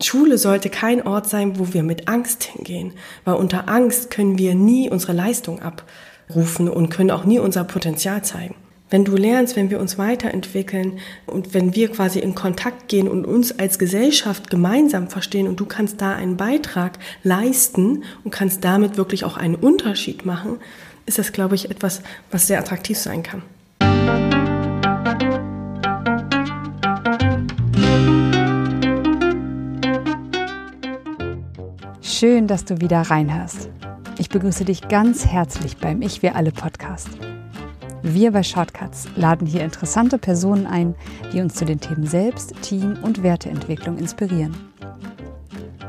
Schule sollte kein Ort sein, wo wir mit Angst hingehen, weil unter Angst können wir nie unsere Leistung abrufen und können auch nie unser Potenzial zeigen. Wenn du lernst, wenn wir uns weiterentwickeln und wenn wir quasi in Kontakt gehen und uns als Gesellschaft gemeinsam verstehen und du kannst da einen Beitrag leisten und kannst damit wirklich auch einen Unterschied machen, ist das, glaube ich, etwas, was sehr attraktiv sein kann. Schön, dass du wieder reinhörst. Ich begrüße dich ganz herzlich beim Ich Wir Alle Podcast. Wir bei Shortcuts laden hier interessante Personen ein, die uns zu den Themen Selbst-, Team- und Werteentwicklung inspirieren.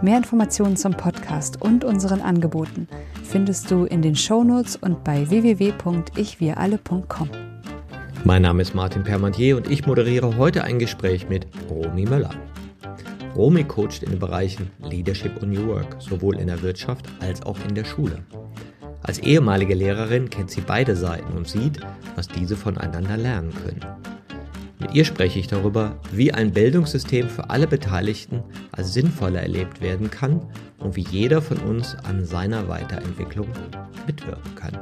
Mehr Informationen zum Podcast und unseren Angeboten findest du in den Shownotes und bei www.ichwiralle.com. Mein Name ist Martin Permantier und ich moderiere heute ein Gespräch mit Romy Möller. Romy coacht in den Bereichen Leadership und New Work, sowohl in der Wirtschaft als auch in der Schule. Als ehemalige Lehrerin kennt sie beide Seiten und sieht, was diese voneinander lernen können. Mit ihr spreche ich darüber, wie ein Bildungssystem für alle Beteiligten als sinnvoller erlebt werden kann und wie jeder von uns an seiner Weiterentwicklung mitwirken kann.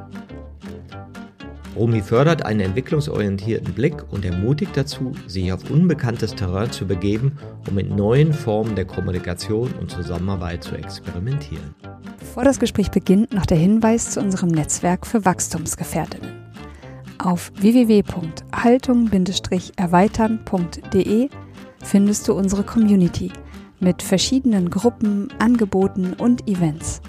Romy fördert einen entwicklungsorientierten Blick und ermutigt dazu, sich auf unbekanntes Terrain zu begeben, um mit neuen Formen der Kommunikation und Zusammenarbeit zu experimentieren. Bevor das Gespräch beginnt, noch der Hinweis zu unserem Netzwerk für Wachstumsgefährtinnen. Auf www.haltung-erweitern.de findest du unsere Community mit verschiedenen Gruppen, Angeboten und Events.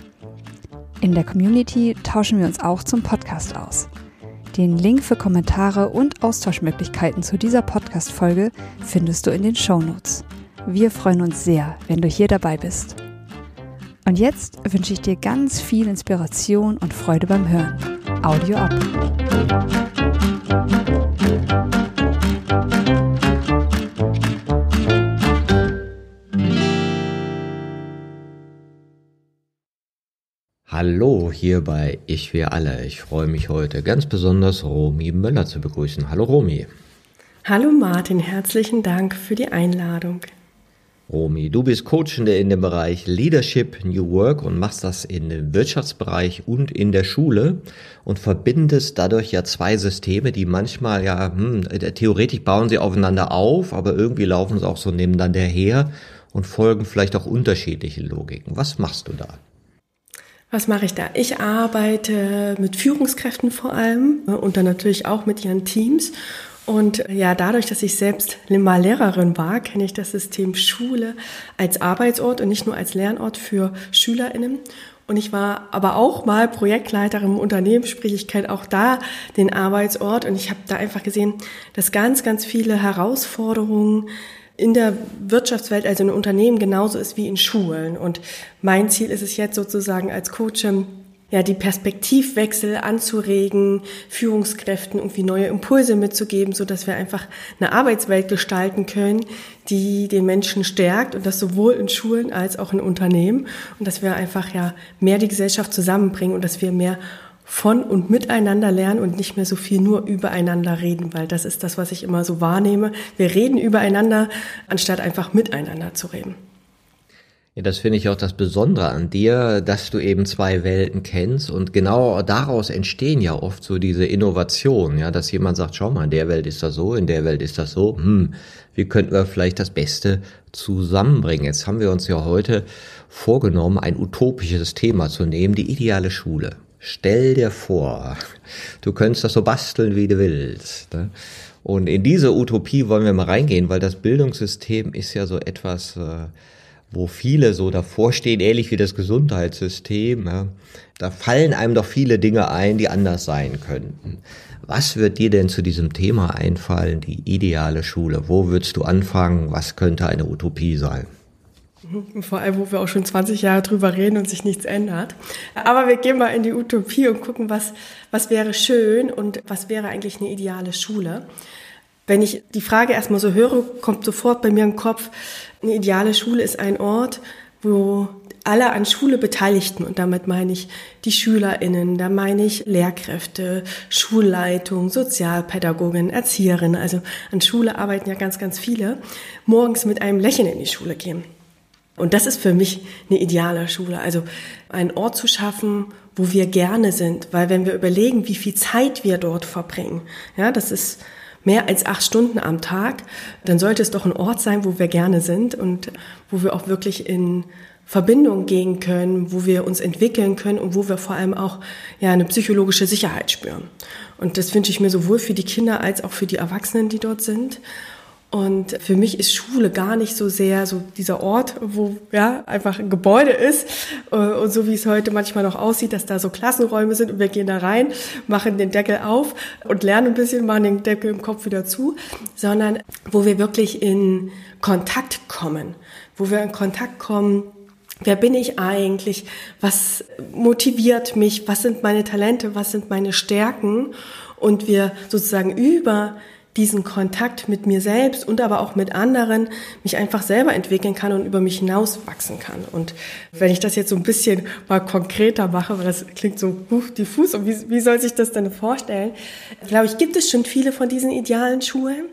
In der Community tauschen wir uns auch zum Podcast aus. Den Link für Kommentare und Austauschmöglichkeiten zu dieser Podcast-Folge findest du in den Show Notes. Wir freuen uns sehr, wenn du hier dabei bist. Und jetzt wünsche ich dir ganz viel Inspiration und Freude beim Hören. Audio ab. Hallo hier bei Ich wir alle. Ich freue mich heute ganz besonders Romy Möller zu begrüßen. Hallo Romy. Hallo Martin, herzlichen Dank für die Einladung. Romy, du bist Coachende in dem Bereich Leadership New Work und machst das in dem Wirtschaftsbereich und in der Schule und verbindest dadurch ja zwei Systeme, die manchmal ja, hm, theoretisch bauen sie aufeinander auf, aber irgendwie laufen sie auch so nebeneinander her und folgen vielleicht auch unterschiedliche Logiken. Was machst du da? Was mache ich da? Ich arbeite mit Führungskräften vor allem ne, und dann natürlich auch mit ihren Teams. Und äh, ja, dadurch, dass ich selbst mal Lehrerin war, kenne ich das System Schule als Arbeitsort und nicht nur als Lernort für SchülerInnen. Und ich war aber auch mal Projektleiterin im Unternehmen, sprich ich kenne auch da den Arbeitsort und ich habe da einfach gesehen, dass ganz, ganz viele Herausforderungen in der Wirtschaftswelt, also in Unternehmen, genauso ist wie in Schulen. Und mein Ziel ist es jetzt sozusagen als Coach, ja, die Perspektivwechsel anzuregen, Führungskräften irgendwie neue Impulse mitzugeben, so dass wir einfach eine Arbeitswelt gestalten können, die den Menschen stärkt und das sowohl in Schulen als auch in Unternehmen und dass wir einfach ja mehr die Gesellschaft zusammenbringen und dass wir mehr von und miteinander lernen und nicht mehr so viel nur übereinander reden, weil das ist das, was ich immer so wahrnehme. Wir reden übereinander, anstatt einfach miteinander zu reden. Ja, das finde ich auch das Besondere an dir, dass du eben zwei Welten kennst und genau daraus entstehen ja oft so diese Innovationen, ja, dass jemand sagt, schau mal, in der Welt ist das so, in der Welt ist das so, hm, wie könnten wir vielleicht das Beste zusammenbringen? Jetzt haben wir uns ja heute vorgenommen, ein utopisches Thema zu nehmen, die ideale Schule. Stell dir vor, du könntest das so basteln, wie du willst. Ne? Und in diese Utopie wollen wir mal reingehen, weil das Bildungssystem ist ja so etwas, äh, wo viele so davor stehen, ähnlich wie das Gesundheitssystem. Ja? Da fallen einem doch viele Dinge ein, die anders sein könnten. Was wird dir denn zu diesem Thema einfallen, die ideale Schule? Wo würdest du anfangen? Was könnte eine Utopie sein? Vor allem, wo wir auch schon 20 Jahre drüber reden und sich nichts ändert. Aber wir gehen mal in die Utopie und gucken, was, was wäre schön und was wäre eigentlich eine ideale Schule. Wenn ich die Frage erstmal so höre, kommt sofort bei mir im Kopf, eine ideale Schule ist ein Ort, wo alle an Schule Beteiligten, und damit meine ich die SchülerInnen, da meine ich Lehrkräfte, Schulleitung, Sozialpädagogen, Erzieherinnen, also an Schule arbeiten ja ganz, ganz viele, morgens mit einem Lächeln in die Schule gehen. Und das ist für mich eine ideale Schule. Also einen Ort zu schaffen, wo wir gerne sind. Weil wenn wir überlegen, wie viel Zeit wir dort verbringen, ja, das ist mehr als acht Stunden am Tag, dann sollte es doch ein Ort sein, wo wir gerne sind und wo wir auch wirklich in Verbindung gehen können, wo wir uns entwickeln können und wo wir vor allem auch ja eine psychologische Sicherheit spüren. Und das wünsche ich mir sowohl für die Kinder als auch für die Erwachsenen, die dort sind. Und für mich ist Schule gar nicht so sehr so dieser Ort, wo ja einfach ein Gebäude ist äh, und so wie es heute manchmal noch aussieht, dass da so Klassenräume sind und wir gehen da rein, machen den Deckel auf und lernen ein bisschen, machen den Deckel im Kopf wieder zu, sondern wo wir wirklich in Kontakt kommen, wo wir in Kontakt kommen Wer bin ich eigentlich? Was motiviert mich? Was sind meine Talente? Was sind meine Stärken? Und wir sozusagen über diesen Kontakt mit mir selbst und aber auch mit anderen mich einfach selber entwickeln kann und über mich hinaus wachsen kann. Und wenn ich das jetzt so ein bisschen mal konkreter mache, weil das klingt so diffus und wie, wie soll sich das denn vorstellen, glaube ich, gibt es schon viele von diesen idealen Schulen.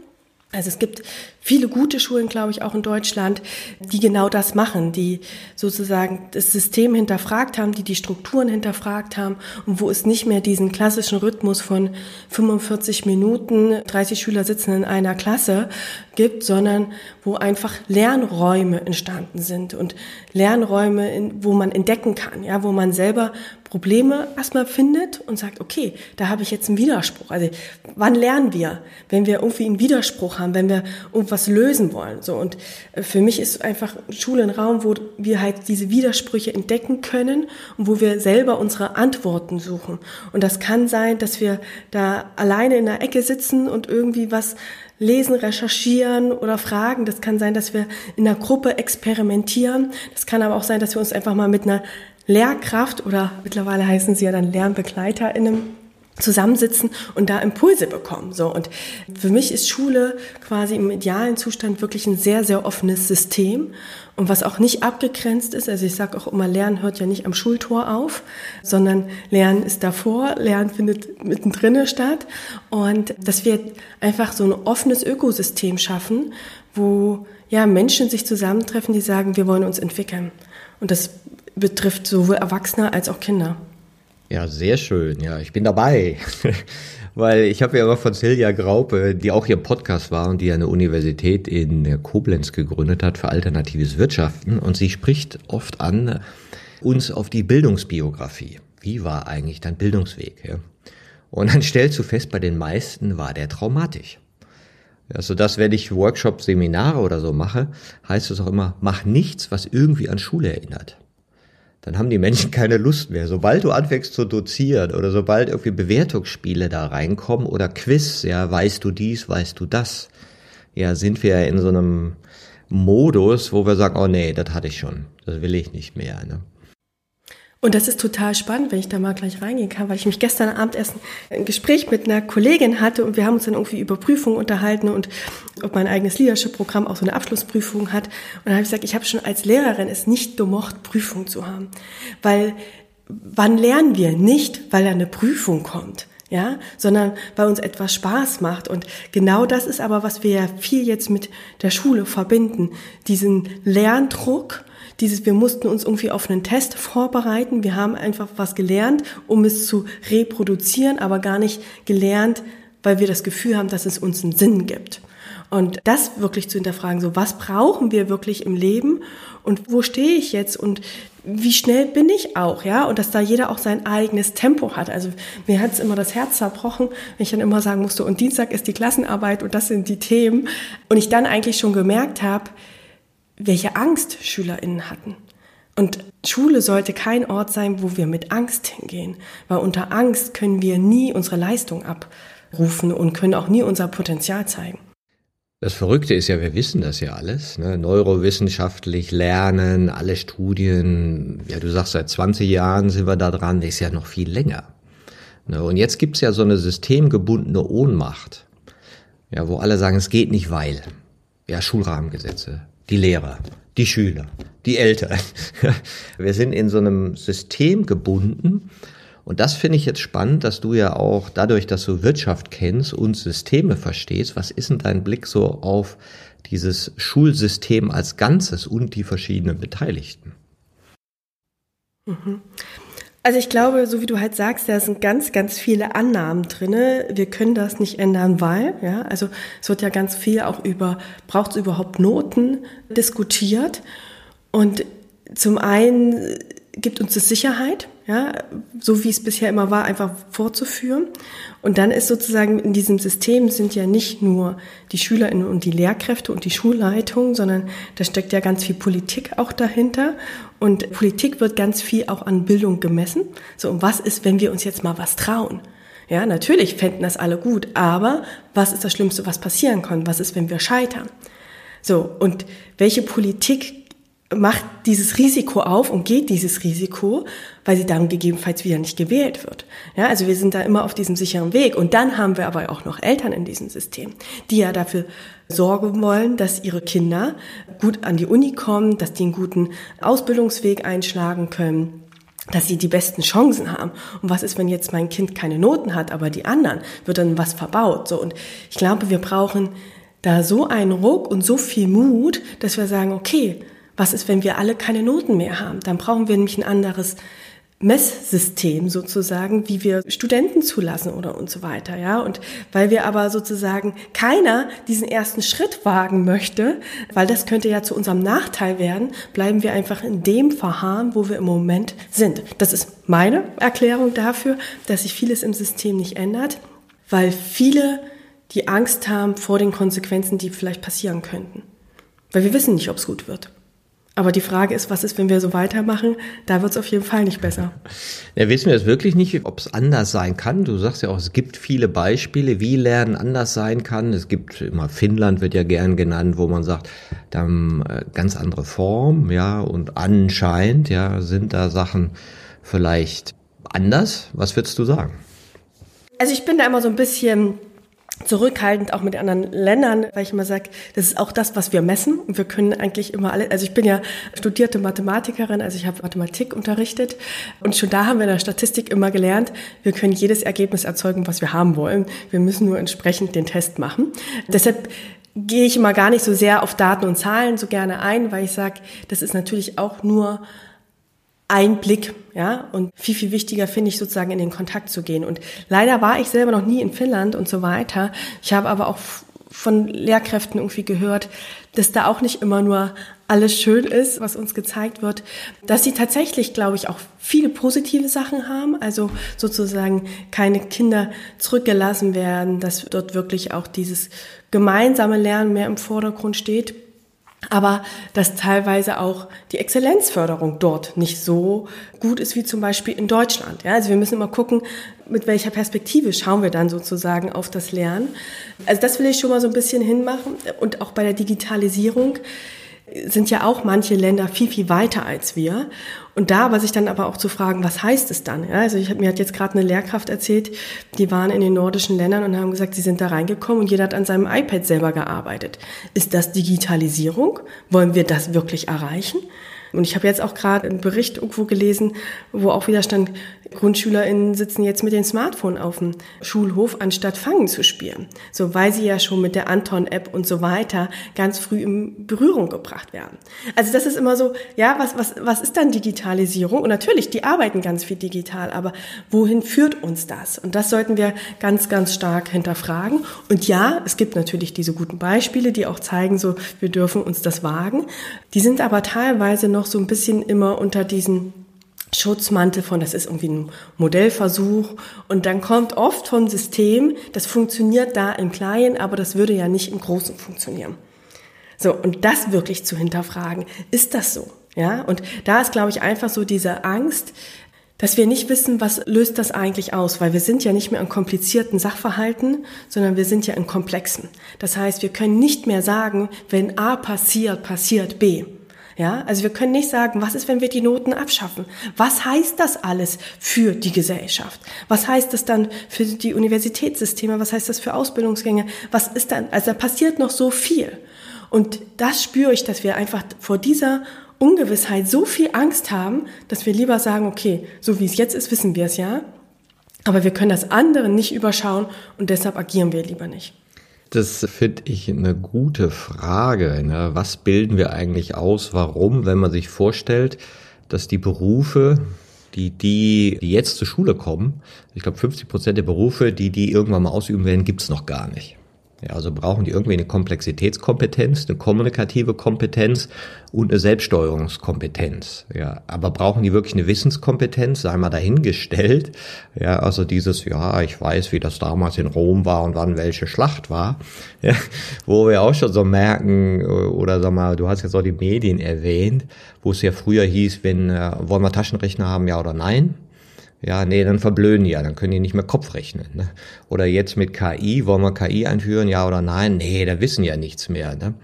Also es gibt viele gute Schulen, glaube ich, auch in Deutschland, die genau das machen, die sozusagen das System hinterfragt haben, die die Strukturen hinterfragt haben und wo es nicht mehr diesen klassischen Rhythmus von 45 Minuten, 30 Schüler sitzen in einer Klasse gibt, sondern wo einfach Lernräume entstanden sind und Lernräume, wo man entdecken kann, ja, wo man selber Probleme erstmal findet und sagt, okay, da habe ich jetzt einen Widerspruch. Also wann lernen wir, wenn wir irgendwie einen Widerspruch haben, wenn wir irgendwas lösen wollen? So und äh, für mich ist einfach Schule ein Raum, wo wir halt diese Widersprüche entdecken können und wo wir selber unsere Antworten suchen. Und das kann sein, dass wir da alleine in der Ecke sitzen und irgendwie was lesen, recherchieren oder fragen. Das kann sein, dass wir in einer Gruppe experimentieren. Das kann aber auch sein, dass wir uns einfach mal mit einer Lehrkraft oder mittlerweile heißen sie ja dann LernbegleiterInnen zusammensitzen und da Impulse bekommen. So und für mich ist Schule quasi im idealen Zustand wirklich ein sehr sehr offenes System und was auch nicht abgegrenzt ist. Also ich sage auch immer, Lernen hört ja nicht am Schultor auf, sondern Lernen ist davor, Lernen findet mittendrin statt und dass wir einfach so ein offenes Ökosystem schaffen, wo ja Menschen sich zusammentreffen, die sagen, wir wollen uns entwickeln und das betrifft sowohl Erwachsene als auch Kinder. Ja, sehr schön. Ja, ich bin dabei. Weil ich habe ja immer von Silja Graupe, die auch hier im Podcast war und die eine Universität in Koblenz gegründet hat für alternatives Wirtschaften. Und sie spricht oft an uns auf die Bildungsbiografie. Wie war eigentlich dein Bildungsweg? Ja? Und dann stellst du fest, bei den meisten war der traumatisch. Ja, so dass wenn ich Workshops, Seminare oder so mache, heißt es auch immer, mach nichts, was irgendwie an Schule erinnert dann haben die Menschen keine Lust mehr. Sobald du anfängst zu dozieren oder sobald irgendwie Bewertungsspiele da reinkommen oder Quiz, ja, weißt du dies, weißt du das, ja, sind wir in so einem Modus, wo wir sagen, oh nee, das hatte ich schon, das will ich nicht mehr. Ne? Und das ist total spannend, wenn ich da mal gleich reingehen kann, weil ich mich gestern Abend erst ein Gespräch mit einer Kollegin hatte und wir haben uns dann irgendwie über Prüfungen unterhalten und ob mein eigenes Leadership-Programm auch so eine Abschlussprüfung hat. Und dann habe ich gesagt, ich habe schon als Lehrerin es nicht gemocht, Prüfungen zu haben. Weil wann lernen wir? Nicht, weil da eine Prüfung kommt ja, sondern weil uns etwas Spaß macht. Und genau das ist aber, was wir ja viel jetzt mit der Schule verbinden. Diesen Lerndruck, dieses, wir mussten uns irgendwie auf einen Test vorbereiten. Wir haben einfach was gelernt, um es zu reproduzieren, aber gar nicht gelernt, weil wir das Gefühl haben, dass es uns einen Sinn gibt. Und das wirklich zu hinterfragen, so was brauchen wir wirklich im Leben und wo stehe ich jetzt und wie schnell bin ich auch, ja, und dass da jeder auch sein eigenes Tempo hat. Also mir hat es immer das Herz zerbrochen, wenn ich dann immer sagen musste, und Dienstag ist die Klassenarbeit und das sind die Themen. Und ich dann eigentlich schon gemerkt habe, welche Angst SchülerInnen hatten. Und Schule sollte kein Ort sein, wo wir mit Angst hingehen, weil unter Angst können wir nie unsere Leistung abrufen und können auch nie unser Potenzial zeigen. Das Verrückte ist ja, wir wissen das ja alles, ne? neurowissenschaftlich lernen, alle Studien, ja du sagst, seit 20 Jahren sind wir da dran, das ist ja noch viel länger. Ne? Und jetzt gibt's ja so eine systemgebundene Ohnmacht, ja, wo alle sagen, es geht nicht, weil. Ja, Schulrahmengesetze, die Lehrer, die Schüler, die Eltern. Wir sind in so einem System gebunden. Und das finde ich jetzt spannend, dass du ja auch dadurch, dass du Wirtschaft kennst und Systeme verstehst, was ist denn dein Blick so auf dieses Schulsystem als Ganzes und die verschiedenen Beteiligten? Mhm. Also ich glaube, so wie du halt sagst, da sind ganz, ganz viele Annahmen drinne. Wir können das nicht ändern, weil, ja, also es wird ja ganz viel auch über, braucht es überhaupt Noten diskutiert. Und zum einen gibt uns das Sicherheit, ja, so wie es bisher immer war, einfach fortzuführen. Und dann ist sozusagen in diesem System sind ja nicht nur die Schülerinnen und die Lehrkräfte und die Schulleitung, sondern da steckt ja ganz viel Politik auch dahinter. Und Politik wird ganz viel auch an Bildung gemessen. So, und was ist, wenn wir uns jetzt mal was trauen? Ja, natürlich fänden das alle gut, aber was ist das Schlimmste, was passieren kann? Was ist, wenn wir scheitern? So, und welche Politik macht dieses Risiko auf und geht dieses Risiko, weil sie dann gegebenenfalls wieder nicht gewählt wird. Ja, also wir sind da immer auf diesem sicheren Weg. Und dann haben wir aber auch noch Eltern in diesem System, die ja dafür sorgen wollen, dass ihre Kinder gut an die Uni kommen, dass die einen guten Ausbildungsweg einschlagen können dass sie die besten Chancen haben. Und was ist, wenn jetzt mein Kind keine Noten hat, aber die anderen, wird dann was verbaut? So, und ich glaube, wir brauchen da so einen Ruck und so viel Mut, dass wir sagen, okay, was ist, wenn wir alle keine Noten mehr haben? Dann brauchen wir nämlich ein anderes Messsystem sozusagen, wie wir Studenten zulassen oder und so weiter, ja. Und weil wir aber sozusagen keiner diesen ersten Schritt wagen möchte, weil das könnte ja zu unserem Nachteil werden, bleiben wir einfach in dem verharren, wo wir im Moment sind. Das ist meine Erklärung dafür, dass sich vieles im System nicht ändert, weil viele die Angst haben vor den Konsequenzen, die vielleicht passieren könnten. Weil wir wissen nicht, ob es gut wird. Aber die Frage ist, was ist, wenn wir so weitermachen? Da wird es auf jeden Fall nicht besser. Ja, wissen wir es wirklich nicht, ob es anders sein kann? Du sagst ja auch, es gibt viele Beispiele, wie Lernen anders sein kann. Es gibt immer Finnland wird ja gern genannt, wo man sagt, da haben äh, ganz andere Form, ja, und anscheinend, ja, sind da Sachen vielleicht anders. Was würdest du sagen? Also ich bin da immer so ein bisschen zurückhaltend auch mit anderen Ländern, weil ich immer sage, das ist auch das, was wir messen. Und wir können eigentlich immer alle, also ich bin ja studierte Mathematikerin, also ich habe Mathematik unterrichtet und schon da haben wir in der Statistik immer gelernt, wir können jedes Ergebnis erzeugen, was wir haben wollen. Wir müssen nur entsprechend den Test machen. Deshalb gehe ich immer gar nicht so sehr auf Daten und Zahlen so gerne ein, weil ich sage, das ist natürlich auch nur ein Blick, ja, und viel, viel wichtiger finde ich sozusagen in den Kontakt zu gehen. Und leider war ich selber noch nie in Finnland und so weiter. Ich habe aber auch von Lehrkräften irgendwie gehört, dass da auch nicht immer nur alles schön ist, was uns gezeigt wird, dass sie tatsächlich, glaube ich, auch viele positive Sachen haben, also sozusagen keine Kinder zurückgelassen werden, dass dort wirklich auch dieses gemeinsame Lernen mehr im Vordergrund steht aber dass teilweise auch die Exzellenzförderung dort nicht so gut ist wie zum Beispiel in Deutschland. Ja, also wir müssen immer gucken, mit welcher Perspektive schauen wir dann sozusagen auf das Lernen. Also das will ich schon mal so ein bisschen hinmachen und auch bei der Digitalisierung sind ja auch manche Länder viel, viel weiter als wir. Und da war sich dann aber auch zu fragen, was heißt es dann? Ja, also ich, mir hat jetzt gerade eine Lehrkraft erzählt, die waren in den nordischen Ländern und haben gesagt, sie sind da reingekommen und jeder hat an seinem iPad selber gearbeitet. Ist das Digitalisierung? Wollen wir das wirklich erreichen? Und ich habe jetzt auch gerade einen Bericht irgendwo gelesen, wo auch wieder stand, GrundschülerInnen sitzen jetzt mit dem Smartphone auf dem Schulhof, anstatt Fangen zu spielen. So, weil sie ja schon mit der Anton-App und so weiter ganz früh in Berührung gebracht werden. Also das ist immer so, ja, was, was, was ist dann Digitalisierung? Und natürlich, die arbeiten ganz viel digital, aber wohin führt uns das? Und das sollten wir ganz, ganz stark hinterfragen. Und ja, es gibt natürlich diese guten Beispiele, die auch zeigen, so, wir dürfen uns das wagen. Die sind aber teilweise noch so ein bisschen immer unter diesen Schutzmantel von, das ist irgendwie ein Modellversuch. Und dann kommt oft vom System, das funktioniert da im Kleinen, aber das würde ja nicht im Großen funktionieren. So, und das wirklich zu hinterfragen, ist das so? Ja, und da ist, glaube ich, einfach so diese Angst, dass wir nicht wissen, was löst das eigentlich aus, weil wir sind ja nicht mehr in komplizierten Sachverhalten, sondern wir sind ja in komplexen. Das heißt, wir können nicht mehr sagen, wenn A passiert, passiert B. Ja, also wir können nicht sagen, was ist, wenn wir die Noten abschaffen? Was heißt das alles für die Gesellschaft? Was heißt das dann für die Universitätssysteme? Was heißt das für Ausbildungsgänge? Was ist dann, also da passiert noch so viel. Und das spüre ich, dass wir einfach vor dieser Ungewissheit so viel Angst haben, dass wir lieber sagen, okay, so wie es jetzt ist, wissen wir es ja. Aber wir können das andere nicht überschauen und deshalb agieren wir lieber nicht. Das finde ich eine gute Frage. Ne? Was bilden wir eigentlich aus? Warum, wenn man sich vorstellt, dass die Berufe, die, die, die jetzt zur Schule kommen, ich glaube 50 Prozent der Berufe, die die irgendwann mal ausüben werden, gibt's noch gar nicht. Ja, also brauchen die irgendwie eine Komplexitätskompetenz, eine kommunikative Kompetenz und eine Selbststeuerungskompetenz. Ja, aber brauchen die wirklich eine Wissenskompetenz, sei mal dahingestellt. Ja, also dieses, ja, ich weiß, wie das damals in Rom war und wann welche Schlacht war. Ja, wo wir auch schon so merken, oder sag mal, du hast jetzt auch die Medien erwähnt, wo es ja früher hieß, wenn, äh, wollen wir Taschenrechner haben, ja oder nein? Ja, nee, dann verblöden die ja, dann können die nicht mehr Kopf rechnen. Ne? Oder jetzt mit KI, wollen wir KI einführen, ja oder nein? Nee, da wissen ja nichts mehr. Ne?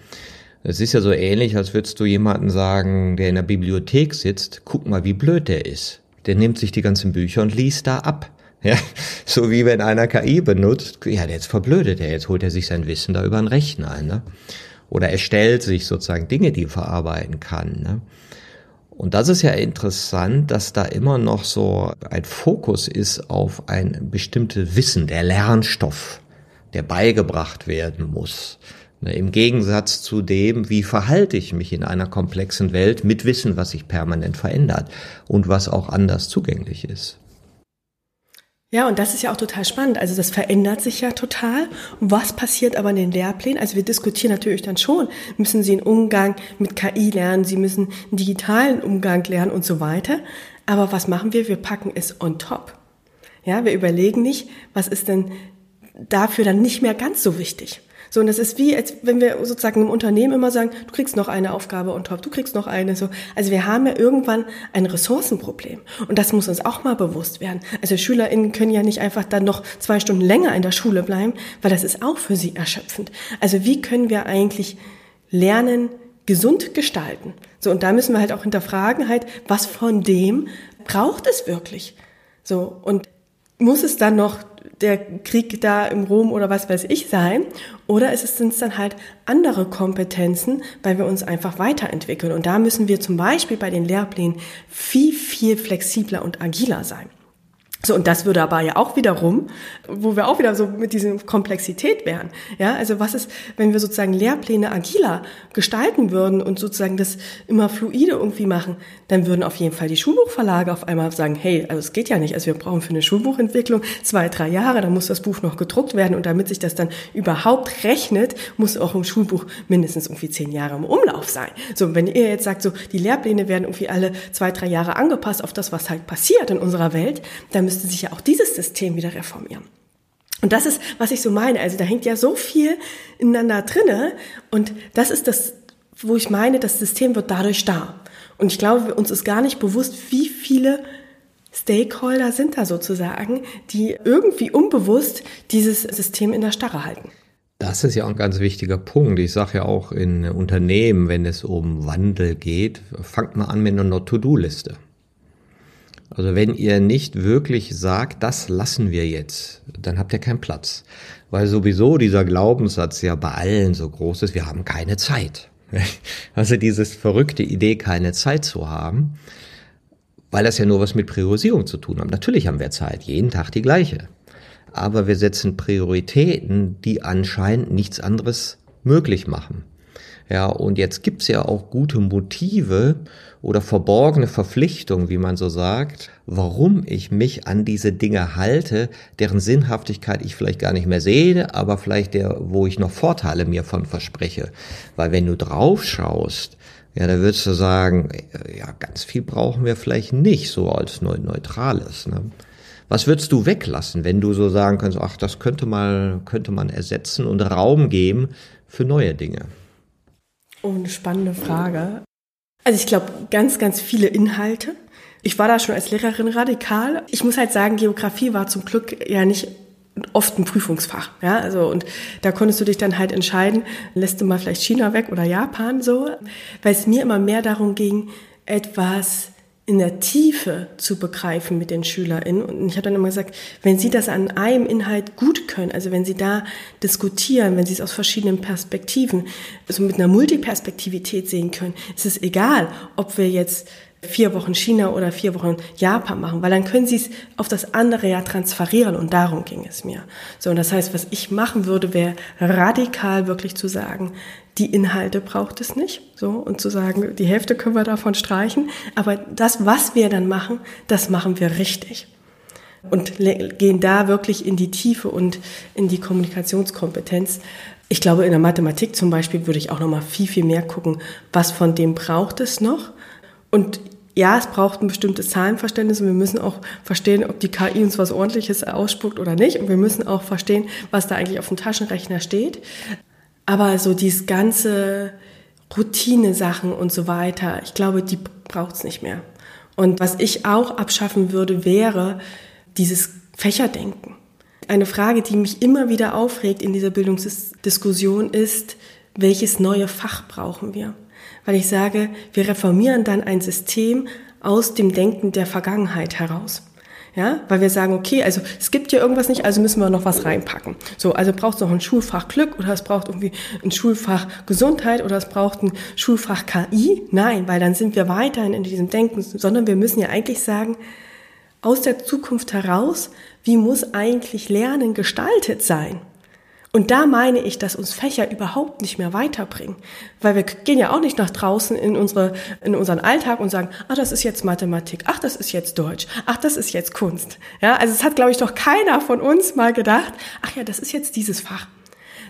Es ist ja so ähnlich, als würdest du jemanden sagen, der in der Bibliothek sitzt, guck mal, wie blöd der ist. Der nimmt sich die ganzen Bücher und liest da ab. Ja, so wie wenn einer KI benutzt, ja, jetzt verblödet er, jetzt holt er sich sein Wissen da über einen Rechner ne? Oder erstellt sich sozusagen Dinge, die er verarbeiten kann, ne? Und das ist ja interessant, dass da immer noch so ein Fokus ist auf ein bestimmtes Wissen, der Lernstoff, der beigebracht werden muss. Ne, Im Gegensatz zu dem, wie verhalte ich mich in einer komplexen Welt mit Wissen, was sich permanent verändert und was auch anders zugänglich ist. Ja, und das ist ja auch total spannend. Also das verändert sich ja total. Was passiert aber in den Lehrplänen? Also wir diskutieren natürlich dann schon, müssen Sie einen Umgang mit KI lernen, Sie müssen einen digitalen Umgang lernen und so weiter. Aber was machen wir? Wir packen es on top. Ja, wir überlegen nicht, was ist denn dafür dann nicht mehr ganz so wichtig. So, und das ist wie, als wenn wir sozusagen im Unternehmen immer sagen, du kriegst noch eine Aufgabe und top, du kriegst noch eine, so. Also wir haben ja irgendwann ein Ressourcenproblem. Und das muss uns auch mal bewusst werden. Also SchülerInnen können ja nicht einfach dann noch zwei Stunden länger in der Schule bleiben, weil das ist auch für sie erschöpfend. Also wie können wir eigentlich lernen, gesund gestalten? So, und da müssen wir halt auch hinterfragen halt, was von dem braucht es wirklich? So, und muss es dann noch der Krieg da im Rom oder was weiß ich sein? Oder es sind es dann halt andere Kompetenzen, weil wir uns einfach weiterentwickeln? Und da müssen wir zum Beispiel bei den Lehrplänen viel, viel flexibler und agiler sein. So, und das würde aber ja auch wiederum, wo wir auch wieder so mit dieser Komplexität wären. Ja, also was ist, wenn wir sozusagen Lehrpläne agiler gestalten würden und sozusagen das immer fluide irgendwie machen, dann würden auf jeden Fall die Schulbuchverlage auf einmal sagen, hey, also es geht ja nicht, also wir brauchen für eine Schulbuchentwicklung zwei, drei Jahre, dann muss das Buch noch gedruckt werden und damit sich das dann überhaupt rechnet, muss auch im Schulbuch mindestens irgendwie zehn Jahre im Umlauf sein. So, wenn ihr jetzt sagt, so, die Lehrpläne werden irgendwie alle zwei, drei Jahre angepasst auf das, was halt passiert in unserer Welt, dann müsste sich ja auch dieses System wieder reformieren. Und das ist, was ich so meine. Also da hängt ja so viel ineinander drinne. Und das ist das, wo ich meine, das System wird dadurch starr. Und ich glaube, uns ist gar nicht bewusst, wie viele Stakeholder sind da sozusagen, die irgendwie unbewusst dieses System in der Starre halten. Das ist ja auch ein ganz wichtiger Punkt. Ich sage ja auch in Unternehmen, wenn es um Wandel geht, fangt mal an mit einer To-Do-Liste. Also wenn ihr nicht wirklich sagt, das lassen wir jetzt, dann habt ihr keinen Platz. Weil sowieso dieser Glaubenssatz ja bei allen so groß ist, wir haben keine Zeit. Also dieses verrückte Idee, keine Zeit zu haben, weil das ja nur was mit Priorisierung zu tun hat. Natürlich haben wir Zeit, jeden Tag die gleiche. Aber wir setzen Prioritäten, die anscheinend nichts anderes möglich machen. Ja, und jetzt gibt's ja auch gute Motive oder verborgene Verpflichtungen, wie man so sagt, warum ich mich an diese Dinge halte, deren Sinnhaftigkeit ich vielleicht gar nicht mehr sehe, aber vielleicht der, wo ich noch Vorteile mir von verspreche. Weil wenn du drauf schaust, ja, da würdest du sagen, ja, ganz viel brauchen wir vielleicht nicht so als Neutrales. Ne? Was würdest du weglassen, wenn du so sagen kannst, ach, das könnte mal, könnte man ersetzen und Raum geben für neue Dinge? Oh, eine spannende Frage. Also ich glaube, ganz, ganz viele Inhalte. Ich war da schon als Lehrerin radikal. Ich muss halt sagen, Geografie war zum Glück ja nicht oft ein Prüfungsfach, ja, also und da konntest du dich dann halt entscheiden, lässt du mal vielleicht China weg oder Japan so, weil es mir immer mehr darum ging, etwas in der Tiefe zu begreifen mit den SchülerInnen. Und ich habe dann immer gesagt, wenn Sie das an einem Inhalt gut können, also wenn Sie da diskutieren, wenn Sie es aus verschiedenen Perspektiven, also mit einer Multiperspektivität sehen können, ist es egal, ob wir jetzt vier Wochen China oder vier Wochen Japan machen, weil dann können sie es auf das andere ja transferieren und darum ging es mir. So, und das heißt, was ich machen würde, wäre radikal wirklich zu sagen, die Inhalte braucht es nicht, so, und zu sagen, die Hälfte können wir davon streichen, aber das, was wir dann machen, das machen wir richtig. Und gehen da wirklich in die Tiefe und in die Kommunikationskompetenz. Ich glaube, in der Mathematik zum Beispiel würde ich auch noch mal viel, viel mehr gucken, was von dem braucht es noch. Und ja, es braucht ein bestimmtes Zahlenverständnis und wir müssen auch verstehen, ob die KI uns was Ordentliches ausspuckt oder nicht. Und wir müssen auch verstehen, was da eigentlich auf dem Taschenrechner steht. Aber so dieses ganze Routine-Sachen und so weiter, ich glaube, die braucht es nicht mehr. Und was ich auch abschaffen würde, wäre dieses Fächerdenken. Eine Frage, die mich immer wieder aufregt in dieser Bildungsdiskussion ist, welches neue Fach brauchen wir? Weil ich sage, wir reformieren dann ein System aus dem Denken der Vergangenheit heraus. Ja, weil wir sagen, okay, also es gibt ja irgendwas nicht, also müssen wir noch was reinpacken. So, also braucht es noch ein Schulfach Glück oder es braucht irgendwie ein Schulfach Gesundheit oder es braucht ein Schulfach KI. Nein, weil dann sind wir weiterhin in diesem Denken, sondern wir müssen ja eigentlich sagen, aus der Zukunft heraus, wie muss eigentlich Lernen gestaltet sein? Und da meine ich, dass uns Fächer überhaupt nicht mehr weiterbringen. Weil wir gehen ja auch nicht nach draußen in, unsere, in unseren Alltag und sagen, ach, das ist jetzt Mathematik, ach, das ist jetzt Deutsch, ach, das ist jetzt Kunst. Ja, also es hat, glaube ich, doch keiner von uns mal gedacht, ach ja, das ist jetzt dieses Fach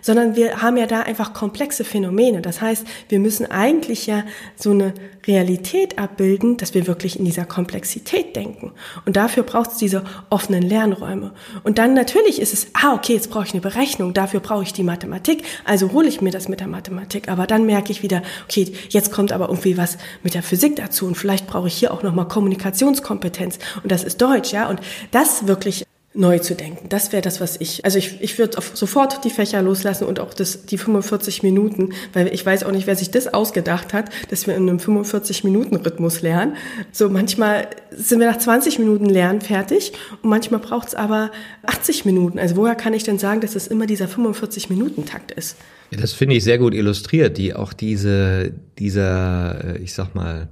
sondern wir haben ja da einfach komplexe Phänomene. Das heißt, wir müssen eigentlich ja so eine Realität abbilden, dass wir wirklich in dieser Komplexität denken. Und dafür braucht es diese offenen Lernräume. Und dann natürlich ist es, ah, okay, jetzt brauche ich eine Berechnung, dafür brauche ich die Mathematik, also hole ich mir das mit der Mathematik. Aber dann merke ich wieder, okay, jetzt kommt aber irgendwie was mit der Physik dazu und vielleicht brauche ich hier auch nochmal Kommunikationskompetenz und das ist Deutsch, ja. Und das wirklich neu zu denken. Das wäre das, was ich, also ich, ich würde sofort die Fächer loslassen und auch das, die 45 Minuten, weil ich weiß auch nicht, wer sich das ausgedacht hat, dass wir in einem 45-Minuten-Rhythmus lernen. So manchmal sind wir nach 20 Minuten Lernen fertig und manchmal braucht es aber 80 Minuten. Also woher kann ich denn sagen, dass es immer dieser 45-Minuten-Takt ist? Das finde ich sehr gut illustriert, die auch diese, dieser, äh, ich sag mal,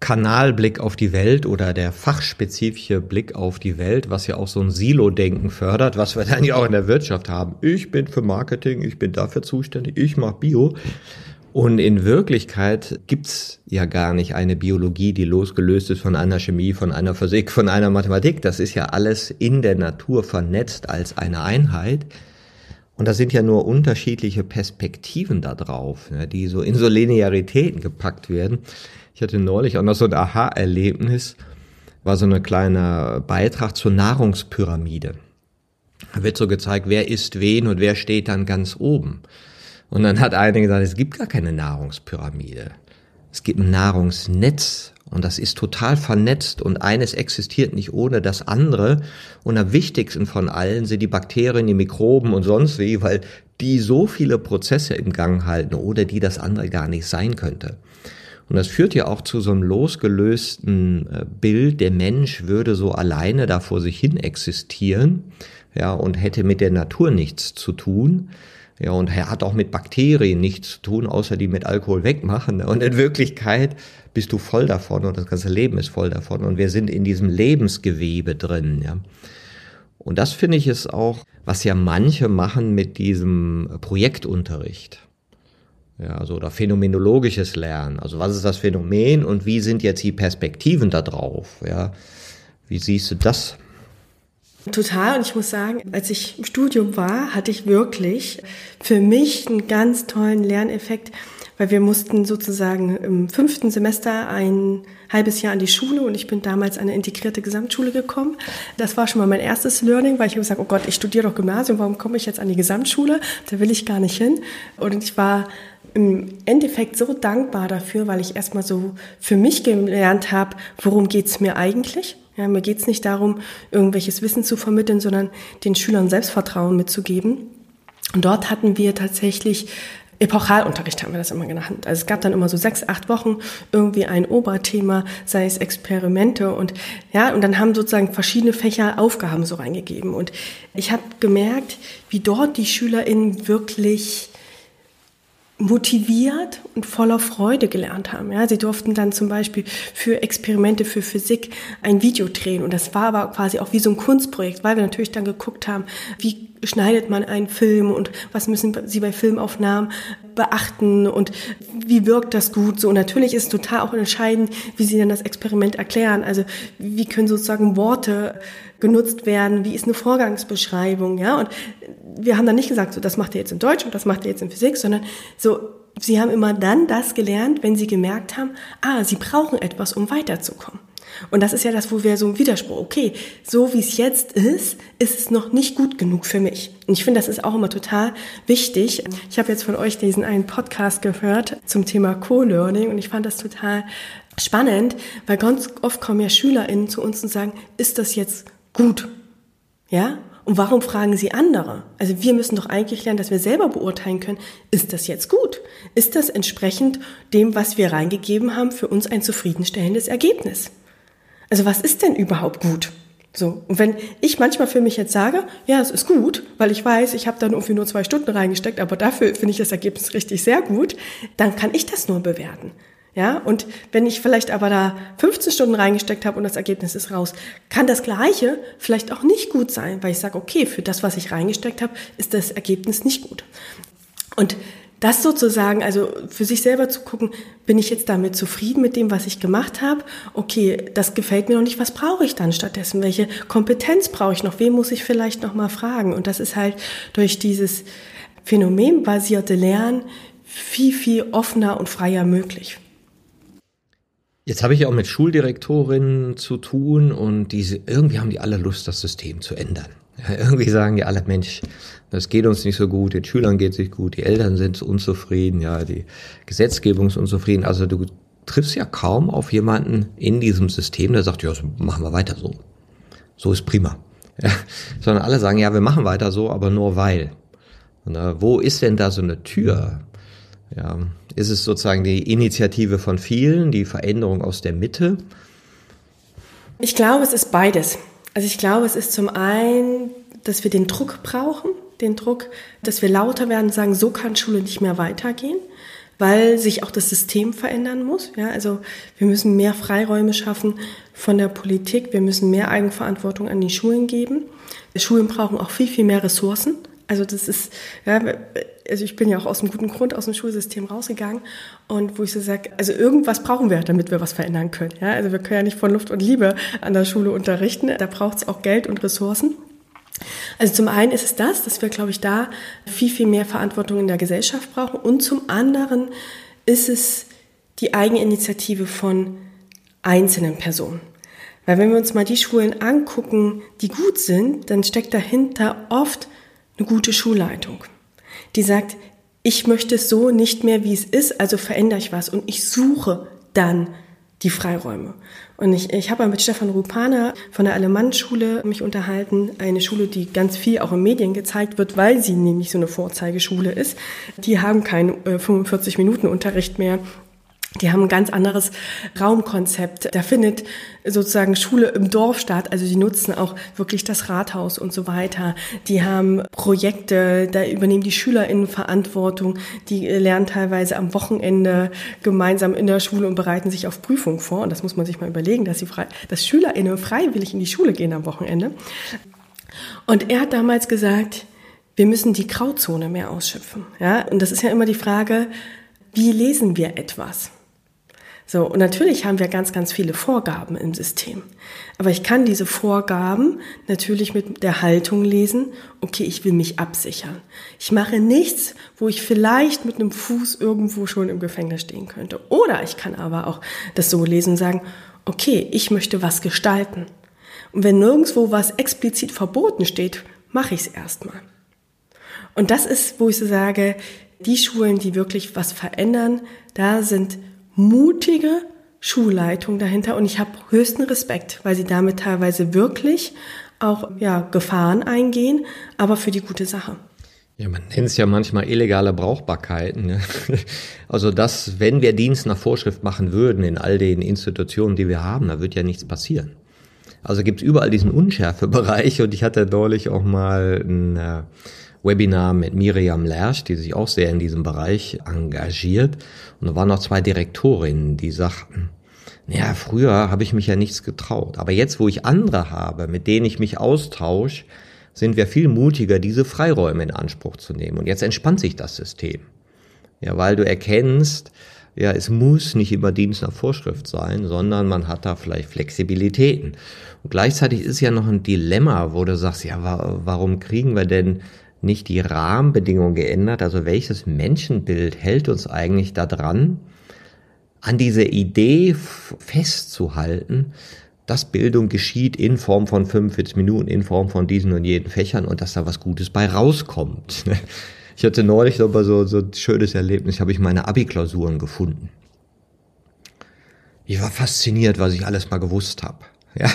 Kanalblick auf die Welt oder der fachspezifische Blick auf die Welt, was ja auch so ein Silo-Denken fördert, was wir dann ja auch in der Wirtschaft haben. Ich bin für Marketing, ich bin dafür zuständig, ich mache Bio. Und in Wirklichkeit gibt's ja gar nicht eine Biologie, die losgelöst ist von einer Chemie, von einer Physik, von einer Mathematik. Das ist ja alles in der Natur vernetzt als eine Einheit. Und da sind ja nur unterschiedliche Perspektiven da drauf, ne, die so in so Linearitäten gepackt werden. Ich hatte neulich auch noch so ein Aha-Erlebnis, war so ein kleiner Beitrag zur Nahrungspyramide. Da wird so gezeigt, wer isst wen und wer steht dann ganz oben. Und dann hat einer gesagt, es gibt gar keine Nahrungspyramide. Es gibt ein Nahrungsnetz und das ist total vernetzt und eines existiert nicht ohne das andere. Und am wichtigsten von allen sind die Bakterien, die Mikroben und sonst wie, weil die so viele Prozesse im Gang halten oder die das andere gar nicht sein könnte. Und das führt ja auch zu so einem losgelösten äh, Bild, der Mensch würde so alleine da vor sich hin existieren, ja, und hätte mit der Natur nichts zu tun. Ja, und er hat auch mit Bakterien nichts zu tun, außer die mit Alkohol wegmachen. Und in Wirklichkeit bist du voll davon und das ganze Leben ist voll davon. Und wir sind in diesem Lebensgewebe drin, ja. Und das finde ich ist auch, was ja manche machen mit diesem Projektunterricht. Ja, also oder phänomenologisches Lernen. Also was ist das Phänomen und wie sind jetzt die Perspektiven da drauf? Ja, wie siehst du das? Total. Und ich muss sagen, als ich im Studium war, hatte ich wirklich für mich einen ganz tollen Lerneffekt, weil wir mussten sozusagen im fünften Semester ein halbes Jahr an die Schule und ich bin damals an eine integrierte Gesamtschule gekommen. Das war schon mal mein erstes Learning, weil ich habe gesagt, oh Gott, ich studiere doch Gymnasium, warum komme ich jetzt an die Gesamtschule? Da will ich gar nicht hin. Und ich war im Endeffekt so dankbar dafür, weil ich erstmal so für mich gelernt habe, worum geht's mir eigentlich. Ja, mir geht's nicht darum, irgendwelches Wissen zu vermitteln, sondern den Schülern Selbstvertrauen mitzugeben. Und dort hatten wir tatsächlich Epochalunterricht haben wir das immer genannt. Also es gab dann immer so sechs, acht Wochen irgendwie ein Oberthema, sei es Experimente und ja, und dann haben sozusagen verschiedene Fächer Aufgaben so reingegeben. Und ich habe gemerkt, wie dort die SchülerInnen wirklich motiviert und voller Freude gelernt haben. Ja, sie durften dann zum Beispiel für Experimente für Physik ein Video drehen und das war aber quasi auch wie so ein Kunstprojekt, weil wir natürlich dann geguckt haben, wie schneidet man einen Film und was müssen sie bei Filmaufnahmen beachten und wie wirkt das gut so. Und natürlich ist es total auch entscheidend, wie sie dann das Experiment erklären. Also wie können sozusagen Worte genutzt werden, wie ist eine Vorgangsbeschreibung, ja. Und wir haben dann nicht gesagt, so das macht ihr jetzt in Deutsch und das macht ihr jetzt in Physik, sondern so, sie haben immer dann das gelernt, wenn sie gemerkt haben, ah, sie brauchen etwas, um weiterzukommen. Und das ist ja das, wo wir so ein Widerspruch, okay, so wie es jetzt ist, ist es noch nicht gut genug für mich. Und ich finde, das ist auch immer total wichtig. Ich habe jetzt von euch diesen einen Podcast gehört zum Thema Co-Learning und ich fand das total spannend, weil ganz oft kommen ja SchülerInnen zu uns und sagen, ist das jetzt gut? Ja? Und warum fragen sie andere? Also wir müssen doch eigentlich lernen, dass wir selber beurteilen können, ist das jetzt gut? Ist das entsprechend dem, was wir reingegeben haben, für uns ein zufriedenstellendes Ergebnis? Also was ist denn überhaupt gut? So. Und wenn ich manchmal für mich jetzt sage, ja, es ist gut, weil ich weiß, ich habe dann irgendwie nur zwei Stunden reingesteckt, aber dafür finde ich das Ergebnis richtig sehr gut, dann kann ich das nur bewerten. Ja, und wenn ich vielleicht aber da 15 Stunden reingesteckt habe und das Ergebnis ist raus, kann das Gleiche vielleicht auch nicht gut sein, weil ich sage, okay, für das, was ich reingesteckt habe, ist das Ergebnis nicht gut. Und das sozusagen, also für sich selber zu gucken, bin ich jetzt damit zufrieden mit dem, was ich gemacht habe? Okay, das gefällt mir noch nicht. Was brauche ich dann stattdessen? Welche Kompetenz brauche ich noch? Wen muss ich vielleicht noch mal fragen? Und das ist halt durch dieses phänomenbasierte Lernen viel, viel offener und freier möglich. Jetzt habe ich ja auch mit Schuldirektorinnen zu tun und diese, irgendwie haben die alle Lust, das System zu ändern. Ja, irgendwie sagen die alle, Mensch, das geht uns nicht so gut, den Schülern geht es nicht gut, die Eltern sind unzufrieden, ja, die Gesetzgebung ist unzufrieden. Also du triffst ja kaum auf jemanden in diesem System, der sagt, ja, machen wir weiter so. So ist prima. Ja, sondern alle sagen, ja, wir machen weiter so, aber nur weil. Äh, wo ist denn da so eine Tür? Ja, ist es sozusagen die Initiative von vielen, die Veränderung aus der Mitte? Ich glaube, es ist beides. Also ich glaube, es ist zum einen, dass wir den Druck brauchen, den Druck, dass wir lauter werden und sagen, so kann Schule nicht mehr weitergehen, weil sich auch das System verändern muss. Ja, also wir müssen mehr Freiräume schaffen von der Politik, wir müssen mehr Eigenverantwortung an die Schulen geben. Die Schulen brauchen auch viel, viel mehr Ressourcen. Also das ist, ja, also ich bin ja auch aus einem guten Grund aus dem Schulsystem rausgegangen und wo ich so sage, also irgendwas brauchen wir, damit wir was verändern können. Ja, also wir können ja nicht von Luft und Liebe an der Schule unterrichten. Da braucht es auch Geld und Ressourcen. Also zum einen ist es das, dass wir, glaube ich, da viel, viel mehr Verantwortung in der Gesellschaft brauchen. Und zum anderen ist es die Eigeninitiative von einzelnen Personen. Weil wenn wir uns mal die Schulen angucken, die gut sind, dann steckt dahinter oft eine gute Schulleitung, die sagt, ich möchte es so nicht mehr, wie es ist, also verändere ich was und ich suche dann die Freiräume. Und ich, ich habe mit Stefan Rupana von der Alemannschule mich unterhalten, eine Schule, die ganz viel auch in Medien gezeigt wird, weil sie nämlich so eine Vorzeigeschule ist. Die haben keinen äh, 45 Minuten Unterricht mehr die haben ein ganz anderes Raumkonzept. Da findet sozusagen Schule im Dorf statt. Also die nutzen auch wirklich das Rathaus und so weiter. Die haben Projekte, da übernehmen die SchülerInnen Verantwortung. Die lernen teilweise am Wochenende gemeinsam in der Schule und bereiten sich auf Prüfungen vor. Und das muss man sich mal überlegen, dass, die frei, dass SchülerInnen freiwillig in die Schule gehen am Wochenende. Und er hat damals gesagt, wir müssen die Grauzone mehr ausschöpfen. Ja, und das ist ja immer die Frage, wie lesen wir etwas? So, und natürlich haben wir ganz, ganz viele Vorgaben im System. Aber ich kann diese Vorgaben natürlich mit der Haltung lesen, okay, ich will mich absichern. Ich mache nichts, wo ich vielleicht mit einem Fuß irgendwo schon im Gefängnis stehen könnte. Oder ich kann aber auch das so lesen und sagen, okay, ich möchte was gestalten. Und wenn nirgendwo was explizit verboten steht, mache ich es erstmal. Und das ist, wo ich so sage, die Schulen, die wirklich was verändern, da sind mutige Schulleitung dahinter und ich habe höchsten Respekt, weil sie damit teilweise wirklich auch ja, Gefahren eingehen, aber für die gute Sache. Ja, man nennt es ja manchmal illegale Brauchbarkeiten. Ne? Also das, wenn wir Dienst nach Vorschrift machen würden in all den Institutionen, die wir haben, da wird ja nichts passieren. Also gibt es überall diesen Unschärfebereich und ich hatte neulich auch mal ein äh, Webinar mit Miriam Lersch, die sich auch sehr in diesem Bereich engagiert. Und da waren noch zwei Direktorinnen, die sagten, ja, früher habe ich mich ja nichts getraut. Aber jetzt, wo ich andere habe, mit denen ich mich austausche, sind wir viel mutiger, diese Freiräume in Anspruch zu nehmen. Und jetzt entspannt sich das System. Ja, weil du erkennst, ja, es muss nicht immer Dienst nach Vorschrift sein, sondern man hat da vielleicht Flexibilitäten. Und gleichzeitig ist ja noch ein Dilemma, wo du sagst, ja, wa warum kriegen wir denn nicht die Rahmenbedingungen geändert? Also welches Menschenbild hält uns eigentlich da dran, an diese Idee festzuhalten, dass Bildung geschieht in Form von 45 Minuten, in Form von diesen und jenen Fächern und dass da was Gutes bei rauskommt. Ich hatte neulich aber so, so ein schönes Erlebnis, habe ich meine Abi-Klausuren gefunden. Ich war fasziniert, was ich alles mal gewusst habe. Ja,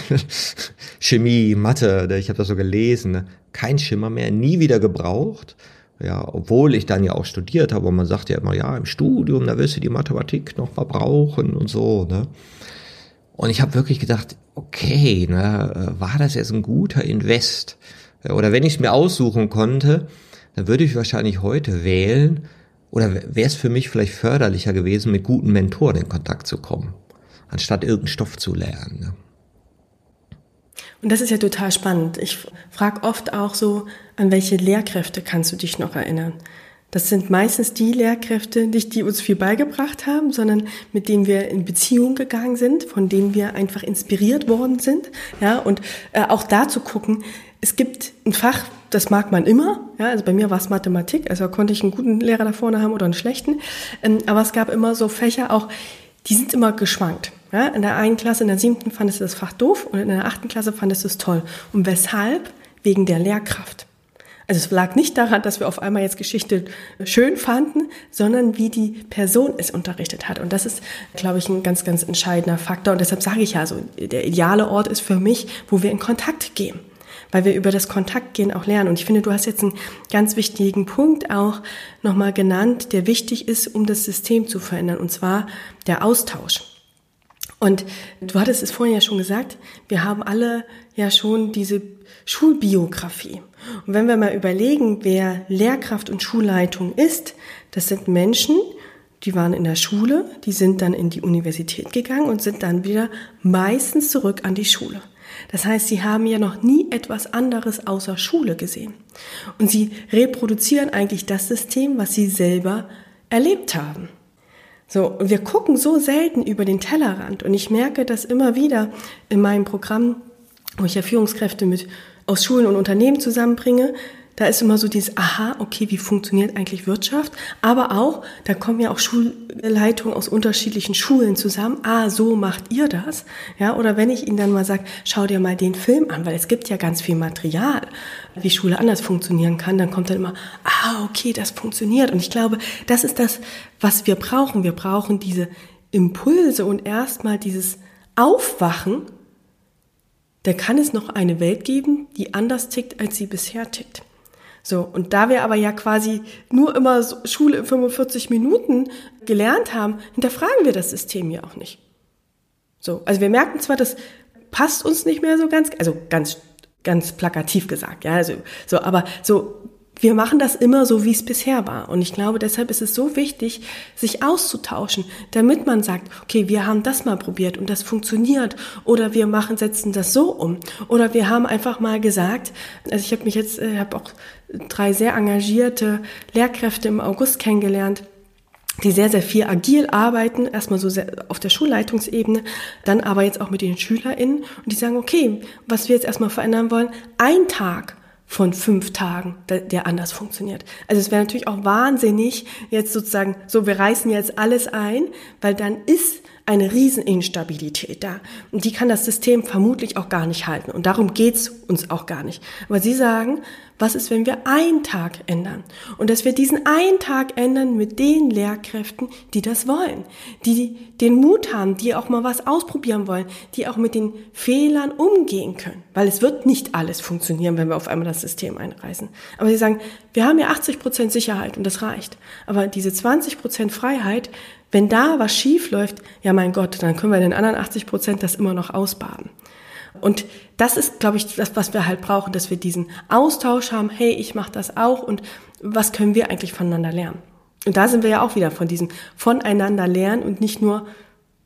Chemie, Mathe, ich habe das so gelesen, ne? kein Schimmer mehr, nie wieder gebraucht. Ja, obwohl ich dann ja auch studiert habe und man sagt ja immer, ja, im Studium, da wirst du die Mathematik noch mal brauchen und so, ne? Und ich habe wirklich gedacht, okay, ne, war das jetzt ein guter Invest? Oder wenn ich es mir aussuchen konnte, dann würde ich wahrscheinlich heute wählen, oder wäre es für mich vielleicht förderlicher gewesen, mit guten Mentoren in Kontakt zu kommen, anstatt irgendeinen Stoff zu lernen. Ne? Und das ist ja total spannend. Ich frage oft auch so, an welche Lehrkräfte kannst du dich noch erinnern? Das sind meistens die Lehrkräfte, nicht die uns viel beigebracht haben, sondern mit denen wir in Beziehung gegangen sind, von denen wir einfach inspiriert worden sind. Ja, und äh, auch da zu gucken, es gibt ein Fach, das mag man immer. Ja, also bei mir war es Mathematik, also konnte ich einen guten Lehrer da vorne haben oder einen schlechten. Ähm, aber es gab immer so Fächer auch, die sind immer geschwankt. Ja, in der einen Klasse, in der siebten fandest du das Fach doof und in der achten Klasse fandest du es toll. Und weshalb? Wegen der Lehrkraft. Also es lag nicht daran, dass wir auf einmal jetzt Geschichte schön fanden, sondern wie die Person es unterrichtet hat. Und das ist, glaube ich, ein ganz, ganz entscheidender Faktor. Und deshalb sage ich ja so, der ideale Ort ist für mich, wo wir in Kontakt gehen. Weil wir über das Kontaktgehen auch lernen. Und ich finde, du hast jetzt einen ganz wichtigen Punkt auch nochmal genannt, der wichtig ist, um das System zu verändern. Und zwar der Austausch. Und du hattest es vorhin ja schon gesagt, wir haben alle ja schon diese Schulbiografie. Und wenn wir mal überlegen, wer Lehrkraft und Schulleitung ist, das sind Menschen, die waren in der Schule, die sind dann in die Universität gegangen und sind dann wieder meistens zurück an die Schule. Das heißt, sie haben ja noch nie etwas anderes außer Schule gesehen. Und sie reproduzieren eigentlich das System, was sie selber erlebt haben. So, und wir gucken so selten über den Tellerrand. Und ich merke das immer wieder in meinem Programm, wo ich ja Führungskräfte mit aus Schulen und Unternehmen zusammenbringe, da ist immer so dieses, aha, okay, wie funktioniert eigentlich Wirtschaft? Aber auch, da kommen ja auch Schulleitungen aus unterschiedlichen Schulen zusammen. Ah, so macht ihr das. Ja, oder wenn ich ihnen dann mal sage, schau dir mal den Film an, weil es gibt ja ganz viel Material, wie Schule anders funktionieren kann, dann kommt dann immer, ah, okay, das funktioniert. Und ich glaube, das ist das, was wir brauchen. Wir brauchen diese Impulse und erstmal dieses Aufwachen, da kann es noch eine Welt geben, die anders tickt, als sie bisher tickt. So, und da wir aber ja quasi nur immer so Schule in 45 Minuten gelernt haben, hinterfragen wir das System ja auch nicht. So, also wir merken zwar, das passt uns nicht mehr so ganz, also ganz, ganz plakativ gesagt, ja, also, so, aber so wir machen das immer so, wie es bisher war. Und ich glaube, deshalb ist es so wichtig, sich auszutauschen, damit man sagt, okay, wir haben das mal probiert und das funktioniert. Oder wir machen, setzen das so um. Oder wir haben einfach mal gesagt, also ich habe mich jetzt, ich äh, habe auch drei sehr engagierte Lehrkräfte im August kennengelernt, die sehr, sehr viel agil arbeiten, erstmal so sehr auf der Schulleitungsebene, dann aber jetzt auch mit den SchülerInnen und die sagen, okay, was wir jetzt erstmal verändern wollen, ein Tag von fünf Tagen, der anders funktioniert. Also es wäre natürlich auch wahnsinnig, jetzt sozusagen, so wir reißen jetzt alles ein, weil dann ist eine Rieseninstabilität da. Und die kann das System vermutlich auch gar nicht halten. Und darum geht's uns auch gar nicht. Aber Sie sagen, was ist, wenn wir einen Tag ändern? Und dass wir diesen einen Tag ändern mit den Lehrkräften, die das wollen, die den Mut haben, die auch mal was ausprobieren wollen, die auch mit den Fehlern umgehen können. Weil es wird nicht alles funktionieren, wenn wir auf einmal das System einreißen. Aber sie sagen, wir haben ja 80 Prozent Sicherheit und das reicht. Aber diese 20 Prozent Freiheit, wenn da was schief läuft, ja mein Gott, dann können wir den anderen 80 Prozent das immer noch ausbaden. Und das ist, glaube ich, das, was wir halt brauchen, dass wir diesen Austausch haben, hey, ich mache das auch und was können wir eigentlich voneinander lernen? Und da sind wir ja auch wieder von diesem voneinander lernen und nicht nur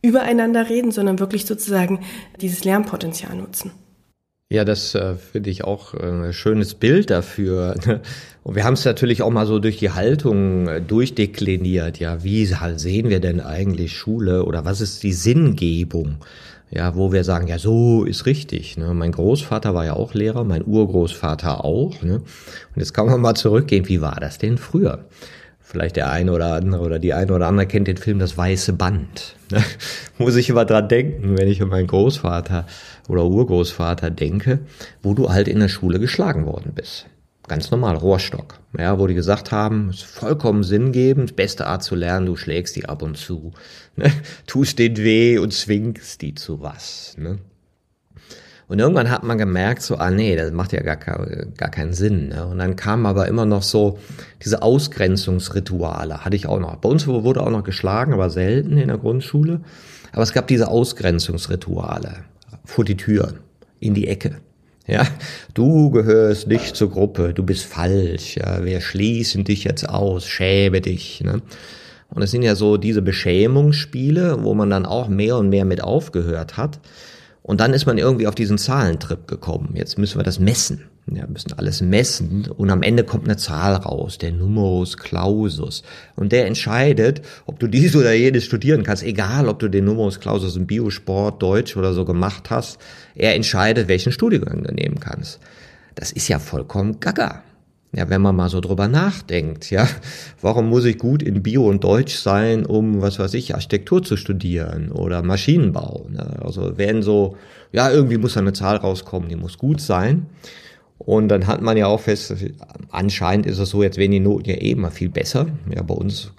übereinander reden, sondern wirklich sozusagen dieses Lernpotenzial nutzen. Ja, das äh, finde ich auch äh, ein schönes Bild dafür. Ne? Und wir haben es natürlich auch mal so durch die Haltung äh, durchdekliniert. Ja, wie sehen wir denn eigentlich Schule oder was ist die Sinngebung? Ja, wo wir sagen, ja, so ist richtig. Ne? Mein Großvater war ja auch Lehrer, mein Urgroßvater auch. Ne? Und jetzt kann man mal zurückgehen, wie war das denn früher? Vielleicht der eine oder andere oder die eine oder andere kennt den Film Das Weiße Band. Ne? Muss ich immer dran denken, wenn ich an meinen Großvater oder Urgroßvater denke, wo du halt in der Schule geschlagen worden bist. Ganz normal, Rohrstock. Ja, wo die gesagt haben, ist vollkommen sinngebend, beste Art zu lernen, du schlägst die ab und zu. Ne? Tust den weh und zwingst die zu was. Ne? Und irgendwann hat man gemerkt, so, ah nee, das macht ja gar, gar keinen Sinn. Ne? Und dann kamen aber immer noch so diese Ausgrenzungsrituale, hatte ich auch noch. Bei uns wurde auch noch geschlagen, aber selten in der Grundschule. Aber es gab diese Ausgrenzungsrituale vor die Tür, in die Ecke. Ja, du gehörst nicht zur Gruppe, du bist falsch, ja, wir schließen dich jetzt aus, schäme dich. Ne? Und es sind ja so diese Beschämungsspiele, wo man dann auch mehr und mehr mit aufgehört hat. Und dann ist man irgendwie auf diesen Zahlentrip gekommen. Jetzt müssen wir das messen. Ja, müssen alles messen und am Ende kommt eine Zahl raus, der Numerus Clausus. Und der entscheidet, ob du dies oder jenes studieren kannst, egal ob du den Numerus Clausus im Biosport, Deutsch oder so gemacht hast. Er entscheidet, welchen Studiengang du nehmen kannst. Das ist ja vollkommen gaga. Ja, wenn man mal so drüber nachdenkt, ja, warum muss ich gut in Bio und Deutsch sein, um, was weiß ich, Architektur zu studieren oder Maschinenbau? Ne? Also werden so, ja, irgendwie muss da eine Zahl rauskommen, die muss gut sein. Und dann hat man ja auch fest, anscheinend ist es so, jetzt werden die Noten ja eh immer viel besser. Ja, bei uns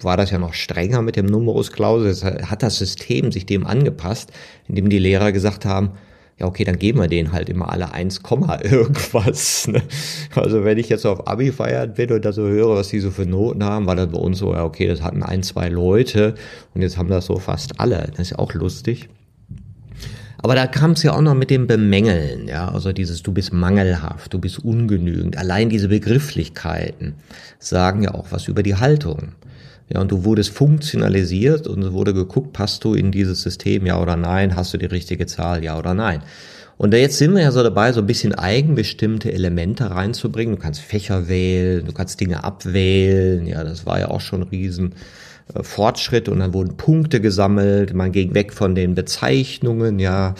war das ja noch strenger mit dem Numerus Clausus. Hat das System sich dem angepasst, indem die Lehrer gesagt haben, ja okay, dann geben wir denen halt immer alle 1, irgendwas. Ne? Also wenn ich jetzt auf Abi feiern bin und da so höre, was die so für Noten haben, war das bei uns so, ja okay, das hatten ein, zwei Leute und jetzt haben das so fast alle. Das ist ja auch lustig. Aber da kam es ja auch noch mit dem Bemängeln, ja, also dieses du bist mangelhaft, du bist ungenügend. Allein diese Begrifflichkeiten sagen ja auch was über die Haltung. Ja, und du wurdest funktionalisiert und es wurde geguckt, passt du in dieses System, ja oder nein, hast du die richtige Zahl, ja oder nein. Und jetzt sind wir ja so dabei, so ein bisschen eigenbestimmte Elemente reinzubringen. Du kannst Fächer wählen, du kannst Dinge abwählen. Ja, das war ja auch schon ein riesen Fortschritt und dann wurden Punkte gesammelt. Man ging weg von den Bezeichnungen. Ja,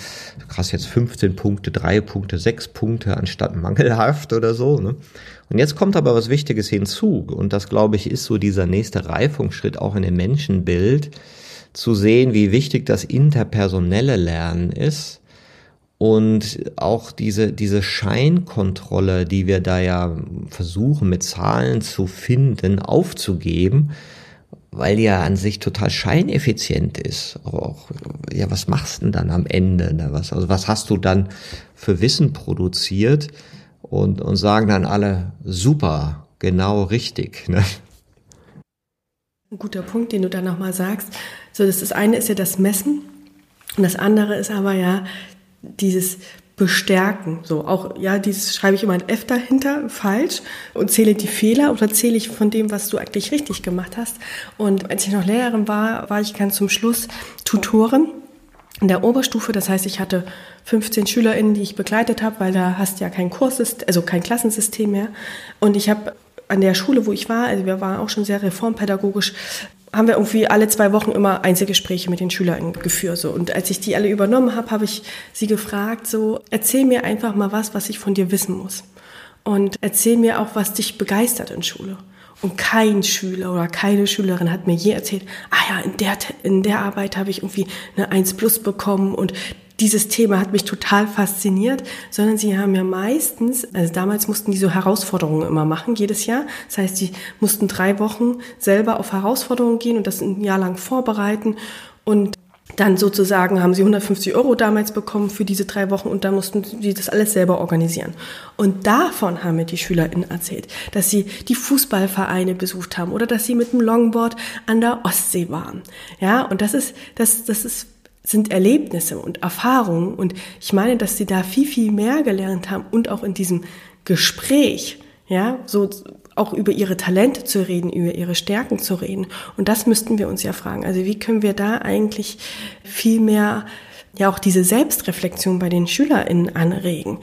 krass, jetzt 15 Punkte, 3 Punkte, 6 Punkte anstatt mangelhaft oder so. Ne? Und jetzt kommt aber was Wichtiges hinzu. Und das, glaube ich, ist so dieser nächste Reifungsschritt auch in dem Menschenbild, zu sehen, wie wichtig das interpersonelle Lernen ist. Und auch diese, diese Scheinkontrolle, die wir da ja versuchen mit Zahlen zu finden, aufzugeben, weil die ja an sich total scheineffizient ist. Auch, ja, was machst du denn dann am Ende? Ne? Was, also was hast du dann für Wissen produziert? und, und sagen dann alle, super, genau richtig. Ne? Ein guter Punkt, den du da nochmal sagst. So, das, das eine ist ja das Messen und das andere ist aber ja dieses bestärken. So auch, ja, dieses schreibe ich immer ein F dahinter, falsch, und zähle die Fehler oder zähle ich von dem, was du eigentlich richtig gemacht hast. Und als ich noch Lehrerin war, war ich ganz zum Schluss Tutorin in der Oberstufe. Das heißt, ich hatte 15 SchülerInnen, die ich begleitet habe, weil da hast du ja kein Kurssystem, also kein Klassensystem mehr. Und ich habe an der Schule, wo ich war, also wir waren auch schon sehr reformpädagogisch, haben wir irgendwie alle zwei Wochen immer Einzelgespräche mit den SchülerInnen geführt. So. Und als ich die alle übernommen habe, habe ich sie gefragt, so, erzähl mir einfach mal was, was ich von dir wissen muss. Und erzähl mir auch, was dich begeistert in Schule. Und kein Schüler oder keine Schülerin hat mir je erzählt, ah ja, in der, in der Arbeit habe ich irgendwie eine 1 plus bekommen und dieses Thema hat mich total fasziniert, sondern sie haben ja meistens, also damals mussten die so Herausforderungen immer machen, jedes Jahr. Das heißt, sie mussten drei Wochen selber auf Herausforderungen gehen und das ein Jahr lang vorbereiten. Und dann sozusagen haben sie 150 Euro damals bekommen für diese drei Wochen und dann mussten sie das alles selber organisieren. Und davon haben mir die SchülerInnen erzählt, dass sie die Fußballvereine besucht haben oder dass sie mit dem Longboard an der Ostsee waren. Ja, und das ist, das, das ist sind Erlebnisse und Erfahrungen. Und ich meine, dass sie da viel, viel mehr gelernt haben und auch in diesem Gespräch, ja, so auch über ihre Talente zu reden, über ihre Stärken zu reden. Und das müssten wir uns ja fragen. Also wie können wir da eigentlich viel mehr ja auch diese Selbstreflexion bei den SchülerInnen anregen?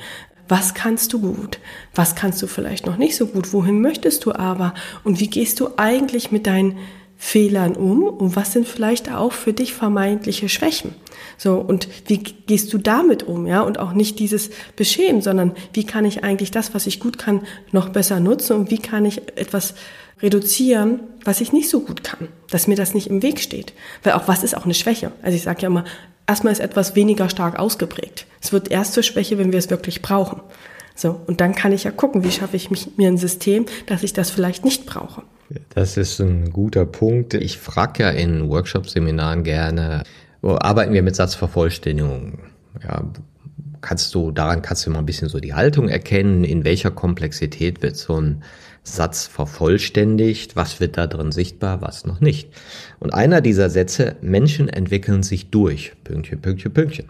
Was kannst du gut? Was kannst du vielleicht noch nicht so gut? Wohin möchtest du aber? Und wie gehst du eigentlich mit deinen Fehlern um und was sind vielleicht auch für dich vermeintliche Schwächen? So, und wie gehst du damit um, ja? Und auch nicht dieses Beschämen, sondern wie kann ich eigentlich das, was ich gut kann, noch besser nutzen und wie kann ich etwas reduzieren, was ich nicht so gut kann, dass mir das nicht im Weg steht. Weil auch was ist auch eine Schwäche? Also ich sage ja immer, erstmal ist etwas weniger stark ausgeprägt. Es wird erst zur Schwäche, wenn wir es wirklich brauchen. So, und dann kann ich ja gucken, wie schaffe ich mich, mir ein System, dass ich das vielleicht nicht brauche. Das ist ein guter Punkt. Ich frage ja in Workshop-Seminaren gerne, arbeiten wir mit Satzvervollständigung? Ja, kannst du, daran kannst du mal ein bisschen so die Haltung erkennen, in welcher Komplexität wird so ein Satz vervollständigt, was wird da drin sichtbar, was noch nicht. Und einer dieser Sätze, Menschen entwickeln sich durch, Pünktchen, Pünktchen, Pünktchen.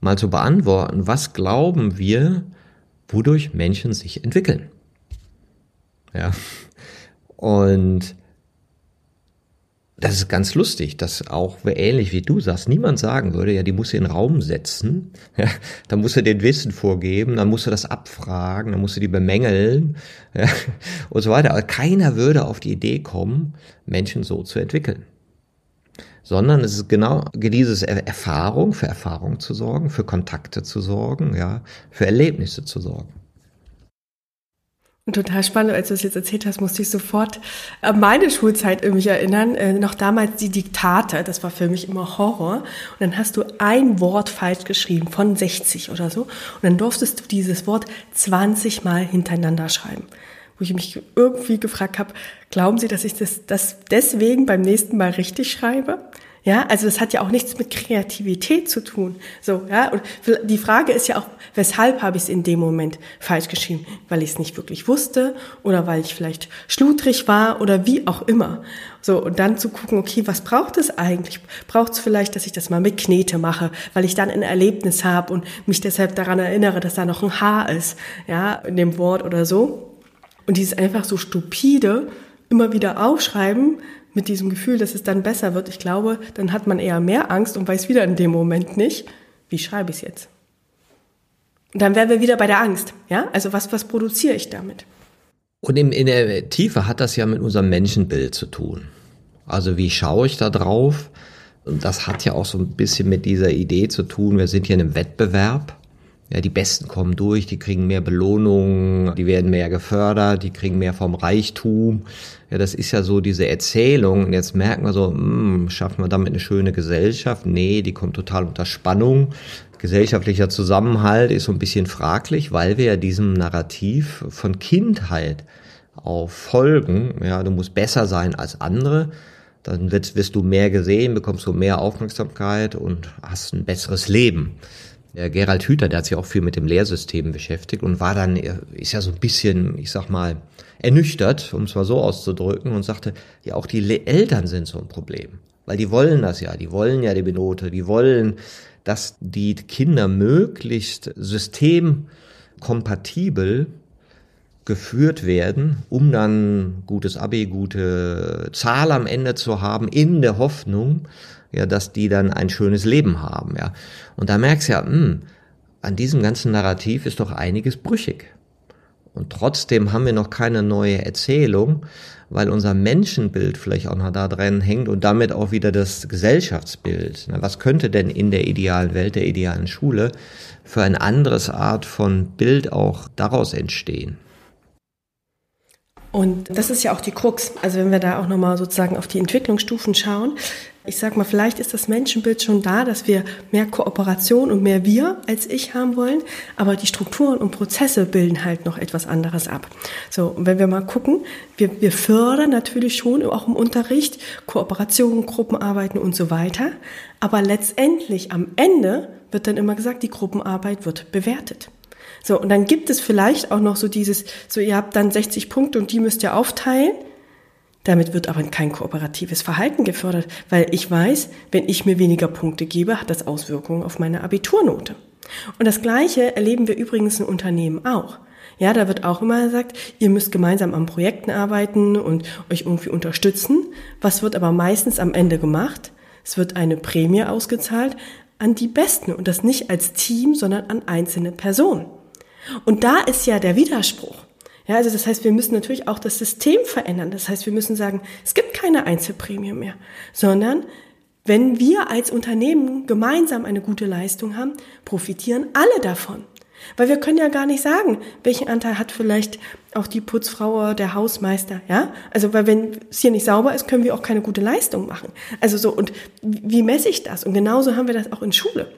Mal zu beantworten, was glauben wir, wodurch Menschen sich entwickeln? Ja, und das ist ganz lustig, dass auch ähnlich wie du sagst, niemand sagen würde, ja, die muss in den Raum setzen, ja, dann muss er den Wissen vorgeben, dann muss er das abfragen, dann muss er die bemängeln ja, und so weiter. Aber keiner würde auf die Idee kommen, Menschen so zu entwickeln. Sondern es ist genau dieses Erfahrung, für Erfahrung zu sorgen, für Kontakte zu sorgen, ja, für Erlebnisse zu sorgen. Total spannend, als du es jetzt erzählt hast, musste ich sofort an meine Schulzeit mich erinnern. Äh, noch damals die Diktate, das war für mich immer Horror. Und dann hast du ein Wort falsch geschrieben, von 60 oder so. Und dann durftest du dieses Wort 20 Mal hintereinander schreiben. Wo ich mich irgendwie gefragt habe, glauben Sie, dass ich das, das deswegen beim nächsten Mal richtig schreibe? Ja, also das hat ja auch nichts mit Kreativität zu tun. So, ja, und die Frage ist ja auch, weshalb habe ich es in dem Moment falsch geschrieben? Weil ich es nicht wirklich wusste oder weil ich vielleicht schludrig war oder wie auch immer. So, und dann zu gucken, okay, was braucht es eigentlich? Braucht es vielleicht, dass ich das mal mit Knete mache, weil ich dann ein Erlebnis habe und mich deshalb daran erinnere, dass da noch ein Haar ist, ja, in dem Wort oder so. Und dieses einfach so stupide immer wieder aufschreiben, mit diesem Gefühl, dass es dann besser wird, ich glaube, dann hat man eher mehr Angst und weiß wieder in dem Moment nicht, wie schreibe ich es jetzt. Und dann wären wir wieder bei der Angst. Ja, also was, was produziere ich damit? Und in, in der Tiefe hat das ja mit unserem Menschenbild zu tun. Also wie schaue ich da drauf? Und das hat ja auch so ein bisschen mit dieser Idee zu tun, wir sind hier in einem Wettbewerb. Ja, die Besten kommen durch, die kriegen mehr Belohnungen, die werden mehr gefördert, die kriegen mehr vom Reichtum. Ja, das ist ja so diese Erzählung. Und jetzt merken wir so, hm, schaffen wir damit eine schöne Gesellschaft? Nee, die kommt total unter Spannung. Gesellschaftlicher Zusammenhalt ist so ein bisschen fraglich, weil wir ja diesem Narrativ von Kindheit auf folgen. Ja, du musst besser sein als andere. Dann wirst, wirst du mehr gesehen, bekommst du mehr Aufmerksamkeit und hast ein besseres Leben. Der Gerald Hüther, der hat sich auch viel mit dem Lehrsystem beschäftigt und war dann, ist ja so ein bisschen, ich sag mal, ernüchtert, um es mal so auszudrücken, und sagte, ja, auch die Eltern sind so ein Problem. Weil die wollen das ja, die wollen ja die Benote, die wollen, dass die Kinder möglichst systemkompatibel geführt werden, um dann gutes Abi, gute Zahl am Ende zu haben, in der Hoffnung, ja, dass die dann ein schönes Leben haben, ja. Und da merkst du ja, mh, hm, an diesem ganzen Narrativ ist doch einiges brüchig. Und trotzdem haben wir noch keine neue Erzählung, weil unser Menschenbild vielleicht auch noch da drin hängt und damit auch wieder das Gesellschaftsbild. Was könnte denn in der idealen Welt, der idealen Schule für ein anderes Art von Bild auch daraus entstehen? Und das ist ja auch die Krux. Also wenn wir da auch nochmal sozusagen auf die Entwicklungsstufen schauen, ich sag mal, vielleicht ist das Menschenbild schon da, dass wir mehr Kooperation und mehr wir als ich haben wollen, aber die Strukturen und Prozesse bilden halt noch etwas anderes ab. So, und wenn wir mal gucken, wir, wir fördern natürlich schon auch im Unterricht Kooperation, Gruppenarbeiten und so weiter, aber letztendlich am Ende wird dann immer gesagt, die Gruppenarbeit wird bewertet. So, und dann gibt es vielleicht auch noch so dieses, so ihr habt dann 60 Punkte und die müsst ihr aufteilen. Damit wird aber kein kooperatives Verhalten gefördert, weil ich weiß, wenn ich mir weniger Punkte gebe, hat das Auswirkungen auf meine Abiturnote. Und das Gleiche erleben wir übrigens in Unternehmen auch. Ja, da wird auch immer gesagt, ihr müsst gemeinsam an Projekten arbeiten und euch irgendwie unterstützen. Was wird aber meistens am Ende gemacht? Es wird eine Prämie ausgezahlt an die Besten und das nicht als Team, sondern an einzelne Personen. Und da ist ja der Widerspruch. Ja, also das heißt, wir müssen natürlich auch das System verändern. Das heißt, wir müssen sagen, es gibt keine Einzelprämie mehr, sondern wenn wir als Unternehmen gemeinsam eine gute Leistung haben, profitieren alle davon. Weil wir können ja gar nicht sagen, welchen Anteil hat vielleicht auch die Putzfrau oder der Hausmeister, ja? Also, weil wenn es hier nicht sauber ist, können wir auch keine gute Leistung machen. Also so, und wie messe ich das? Und genauso haben wir das auch in Schule.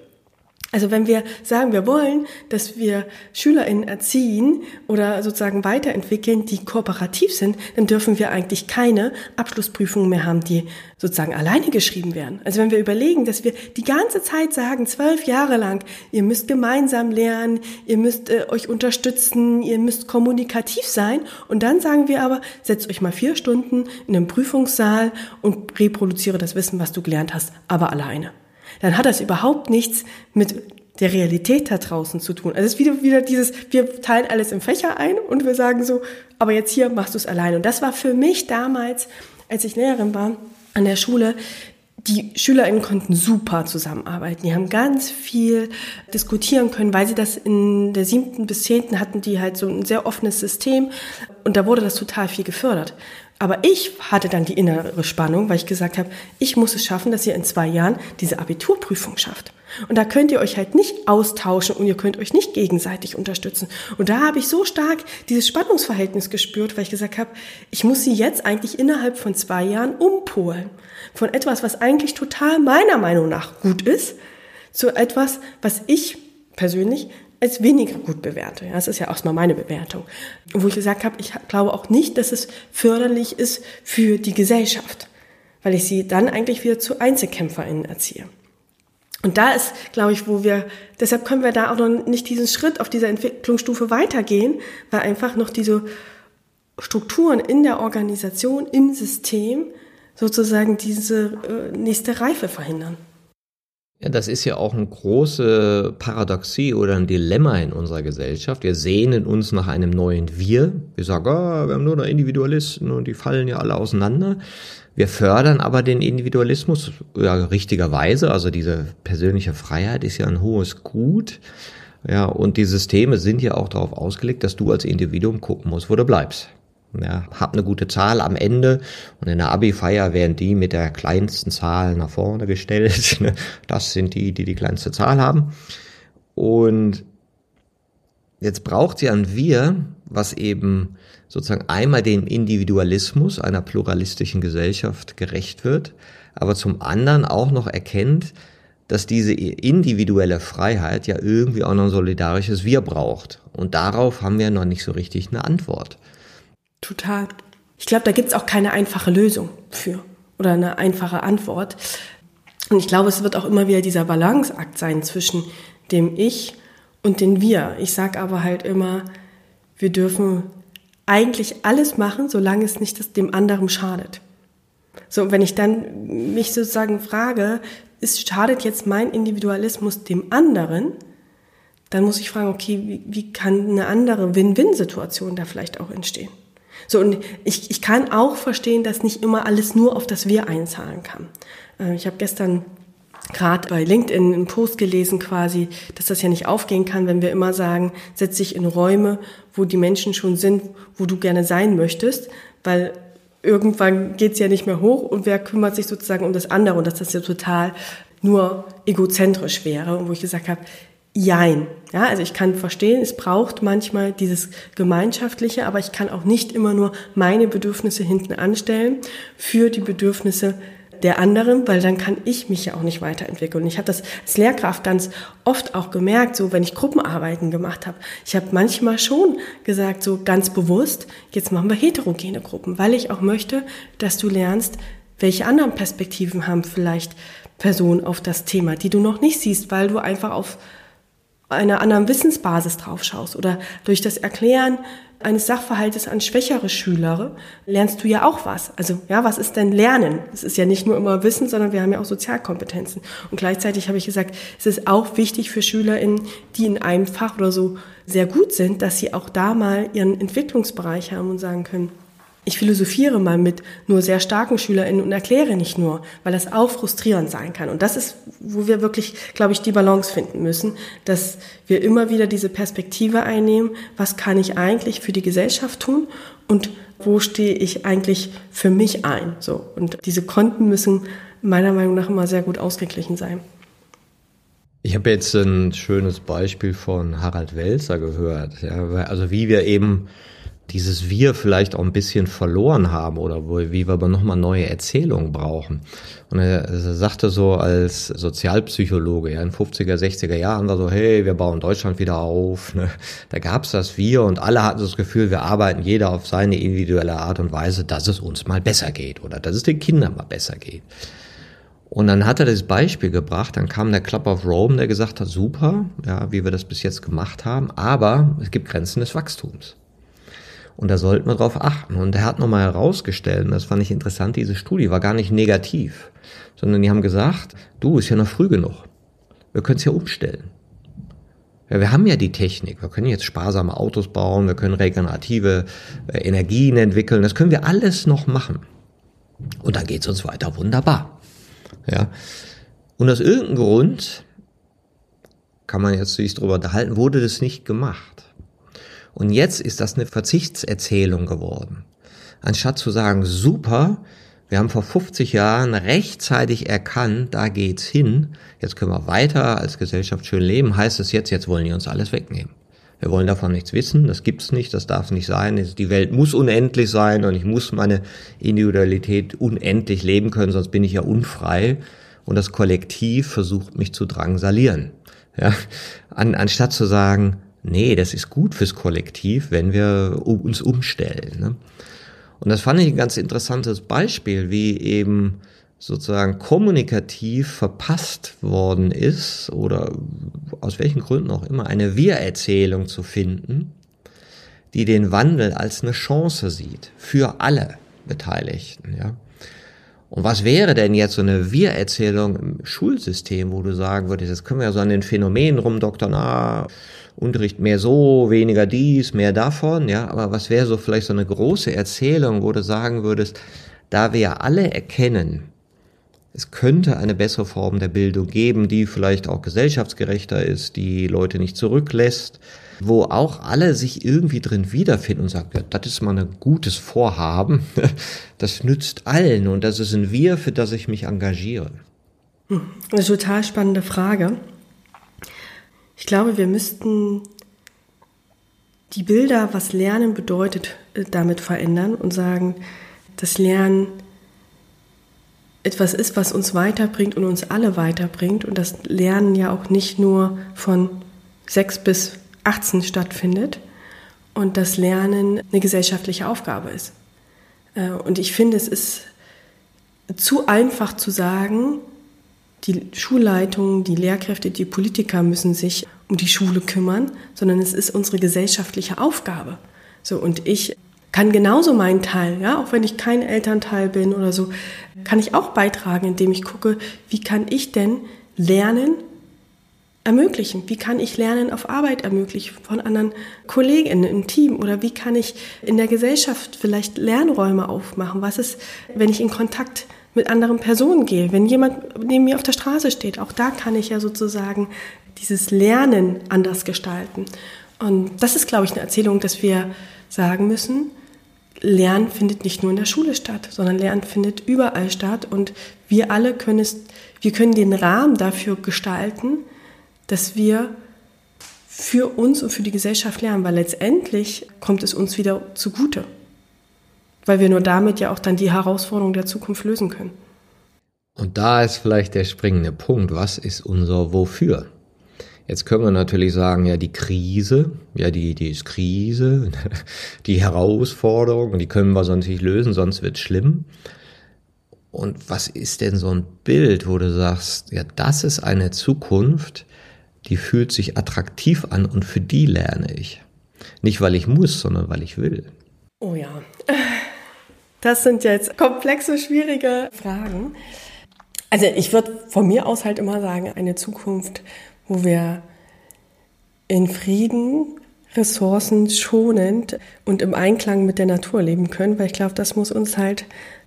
Also wenn wir sagen, wir wollen, dass wir SchülerInnen erziehen oder sozusagen weiterentwickeln, die kooperativ sind, dann dürfen wir eigentlich keine Abschlussprüfungen mehr haben, die sozusagen alleine geschrieben werden. Also wenn wir überlegen, dass wir die ganze Zeit sagen, zwölf Jahre lang, ihr müsst gemeinsam lernen, ihr müsst äh, euch unterstützen, ihr müsst kommunikativ sein und dann sagen wir aber, setzt euch mal vier Stunden in einem Prüfungssaal und reproduziere das Wissen, was du gelernt hast, aber alleine dann hat das überhaupt nichts mit der Realität da draußen zu tun. Also es ist wieder, wieder dieses, wir teilen alles im Fächer ein und wir sagen so, aber jetzt hier machst du es allein. Und das war für mich damals, als ich Lehrerin war an der Schule, die SchülerInnen konnten super zusammenarbeiten. Die haben ganz viel diskutieren können, weil sie das in der siebten bis zehnten hatten, die halt so ein sehr offenes System. Und da wurde das total viel gefördert. Aber ich hatte dann die innere Spannung, weil ich gesagt habe, ich muss es schaffen, dass ihr in zwei Jahren diese Abiturprüfung schafft. Und da könnt ihr euch halt nicht austauschen und ihr könnt euch nicht gegenseitig unterstützen. Und da habe ich so stark dieses Spannungsverhältnis gespürt, weil ich gesagt habe, ich muss sie jetzt eigentlich innerhalb von zwei Jahren umpolen. Von etwas, was eigentlich total meiner Meinung nach gut ist, zu etwas, was ich persönlich als weniger gut bewerte. Ja, das ist ja auch mal meine Bewertung. Wo ich gesagt habe, ich glaube auch nicht, dass es förderlich ist für die Gesellschaft, weil ich sie dann eigentlich wieder zu EinzelkämpferInnen erziehe. Und da ist, glaube ich, wo wir, deshalb können wir da auch noch nicht diesen Schritt auf dieser Entwicklungsstufe weitergehen, weil einfach noch diese Strukturen in der Organisation, im System sozusagen diese äh, nächste Reife verhindern. Ja, das ist ja auch eine große Paradoxie oder ein Dilemma in unserer Gesellschaft. Wir sehnen uns nach einem neuen Wir. Wir sagen, oh, wir haben nur noch Individualisten und die fallen ja alle auseinander. Wir fördern aber den Individualismus ja, richtigerweise. Also diese persönliche Freiheit ist ja ein hohes Gut. Ja, und die Systeme sind ja auch darauf ausgelegt, dass du als Individuum gucken musst, wo du bleibst. Ja, hab eine gute Zahl am Ende und in der Abi-Feier werden die mit der kleinsten Zahl nach vorne gestellt. Das sind die, die die kleinste Zahl haben. Und jetzt braucht ja ein Wir, was eben sozusagen einmal dem Individualismus einer pluralistischen Gesellschaft gerecht wird, aber zum anderen auch noch erkennt, dass diese individuelle Freiheit ja irgendwie auch noch ein solidarisches Wir braucht. Und darauf haben wir noch nicht so richtig eine Antwort. Total. Ich glaube, da gibt's auch keine einfache Lösung für oder eine einfache Antwort. Und ich glaube, es wird auch immer wieder dieser Balanceakt sein zwischen dem Ich und dem Wir. Ich sage aber halt immer, wir dürfen eigentlich alles machen, solange es nicht dem anderen schadet. So, wenn ich dann mich sozusagen frage, ist, schadet jetzt mein Individualismus dem anderen, dann muss ich fragen, okay, wie, wie kann eine andere Win-Win-Situation da vielleicht auch entstehen? So, und ich, ich kann auch verstehen, dass nicht immer alles nur auf das Wir einzahlen kann. Äh, ich habe gestern gerade bei LinkedIn einen Post gelesen quasi, dass das ja nicht aufgehen kann, wenn wir immer sagen, setz dich in Räume, wo die Menschen schon sind, wo du gerne sein möchtest, weil irgendwann geht's ja nicht mehr hoch und wer kümmert sich sozusagen um das andere und dass das ja total nur egozentrisch wäre und wo ich gesagt habe, Jein. Ja, also ich kann verstehen, es braucht manchmal dieses Gemeinschaftliche, aber ich kann auch nicht immer nur meine Bedürfnisse hinten anstellen für die Bedürfnisse der anderen, weil dann kann ich mich ja auch nicht weiterentwickeln. Ich habe das als Lehrkraft ganz oft auch gemerkt, so wenn ich Gruppenarbeiten gemacht habe. Ich habe manchmal schon gesagt, so ganz bewusst, jetzt machen wir heterogene Gruppen, weil ich auch möchte, dass du lernst, welche anderen Perspektiven haben vielleicht Personen auf das Thema, die du noch nicht siehst, weil du einfach auf einer anderen Wissensbasis drauf schaust oder durch das Erklären eines Sachverhaltes an schwächere Schüler lernst du ja auch was. Also ja, was ist denn Lernen? Es ist ja nicht nur immer Wissen, sondern wir haben ja auch Sozialkompetenzen. Und gleichzeitig habe ich gesagt, es ist auch wichtig für SchülerInnen, die in einem Fach oder so sehr gut sind, dass sie auch da mal ihren Entwicklungsbereich haben und sagen können, ich philosophiere mal mit nur sehr starken SchülerInnen und erkläre nicht nur, weil das auch frustrierend sein kann. Und das ist, wo wir wirklich, glaube ich, die Balance finden müssen, dass wir immer wieder diese Perspektive einnehmen, was kann ich eigentlich für die Gesellschaft tun und wo stehe ich eigentlich für mich ein. So. Und diese Konten müssen meiner Meinung nach immer sehr gut ausgeglichen sein. Ich habe jetzt ein schönes Beispiel von Harald Welzer gehört. Ja, also wie wir eben dieses Wir vielleicht auch ein bisschen verloren haben oder wo, wie wir aber nochmal neue Erzählungen brauchen. Und er, er sagte so als Sozialpsychologe, ja, in 50er, 60er Jahren war so, hey, wir bauen Deutschland wieder auf. Ne? Da gab's das Wir und alle hatten das Gefühl, wir arbeiten jeder auf seine individuelle Art und Weise, dass es uns mal besser geht oder dass es den Kindern mal besser geht. Und dann hat er das Beispiel gebracht, dann kam der Club of Rome, der gesagt hat, super, ja, wie wir das bis jetzt gemacht haben, aber es gibt Grenzen des Wachstums. Und da sollten wir drauf achten. Und er hat nochmal herausgestellt, und das fand ich interessant, diese Studie war gar nicht negativ, sondern die haben gesagt, du, ist ja noch früh genug. Wir können es ja umstellen. Ja, wir haben ja die Technik. Wir können jetzt sparsame Autos bauen, wir können regenerative äh, Energien entwickeln. Das können wir alles noch machen. Und dann geht's uns weiter wunderbar. Ja. Und aus irgendeinem Grund kann man jetzt sich darüber unterhalten, wurde das nicht gemacht. Und jetzt ist das eine Verzichtserzählung geworden. Anstatt zu sagen, super, wir haben vor 50 Jahren rechtzeitig erkannt, da geht's hin, jetzt können wir weiter als Gesellschaft schön leben, heißt es jetzt, jetzt wollen die uns alles wegnehmen. Wir wollen davon nichts wissen, das gibt's nicht, das darf nicht sein. Die Welt muss unendlich sein und ich muss meine Individualität unendlich leben können, sonst bin ich ja unfrei. Und das Kollektiv versucht mich zu drangsalieren. Ja, an, anstatt zu sagen, nee, das ist gut fürs Kollektiv, wenn wir uns umstellen. Ne? Und das fand ich ein ganz interessantes Beispiel, wie eben sozusagen kommunikativ verpasst worden ist oder aus welchen Gründen auch immer eine Wir-Erzählung zu finden, die den Wandel als eine Chance sieht für alle Beteiligten, ja. Und was wäre denn jetzt so eine Wir-Erzählung im Schulsystem, wo du sagen würdest, jetzt können wir ja so an den Phänomenen rumdoktern, ah, Unterricht mehr so, weniger dies, mehr davon, ja, aber was wäre so vielleicht so eine große Erzählung, wo du sagen würdest, da wir alle erkennen, es könnte eine bessere Form der Bildung geben, die vielleicht auch gesellschaftsgerechter ist, die Leute nicht zurücklässt, wo auch alle sich irgendwie drin wiederfinden und sagen, ja, das ist mal ein gutes Vorhaben, das nützt allen und das ein Wir, für das ich mich engagiere. Hm, eine total spannende Frage. Ich glaube, wir müssten die Bilder, was Lernen bedeutet, äh, damit verändern und sagen, das Lernen etwas ist, was uns weiterbringt und uns alle weiterbringt und das Lernen ja auch nicht nur von 6 bis 18 stattfindet und das Lernen eine gesellschaftliche Aufgabe ist. Äh, und ich finde, es ist zu einfach zu sagen, die Schulleitungen, die Lehrkräfte, die Politiker müssen sich um die Schule kümmern, sondern es ist unsere gesellschaftliche Aufgabe. So, und ich kann genauso meinen Teil, ja, auch wenn ich kein Elternteil bin oder so, kann ich auch beitragen, indem ich gucke, wie kann ich denn Lernen ermöglichen? Wie kann ich Lernen auf Arbeit ermöglichen von anderen Kolleginnen im Team? Oder wie kann ich in der Gesellschaft vielleicht Lernräume aufmachen? Was ist, wenn ich in Kontakt mit anderen Personen gehe? Wenn jemand neben mir auf der Straße steht, auch da kann ich ja sozusagen dieses Lernen anders gestalten. Und das ist, glaube ich, eine Erzählung, dass wir sagen müssen, Lernen findet nicht nur in der Schule statt, sondern Lernen findet überall statt und wir alle können es, wir können den Rahmen dafür gestalten, dass wir für uns und für die Gesellschaft lernen, weil letztendlich kommt es uns wieder zugute, weil wir nur damit ja auch dann die Herausforderungen der Zukunft lösen können. Und da ist vielleicht der springende Punkt, was ist unser Wofür? Jetzt können wir natürlich sagen, ja, die Krise, ja, die, die ist Krise, die Herausforderung, die können wir sonst nicht lösen, sonst wird schlimm. Und was ist denn so ein Bild, wo du sagst, ja, das ist eine Zukunft, die fühlt sich attraktiv an und für die lerne ich. Nicht weil ich muss, sondern weil ich will. Oh ja, das sind jetzt komplexe, schwierige Fragen. Also ich würde von mir aus halt immer sagen, eine Zukunft, wo wir in Frieden, Ressourcen schonend und im Einklang mit der Natur leben können, weil ich glaube, das muss uns halt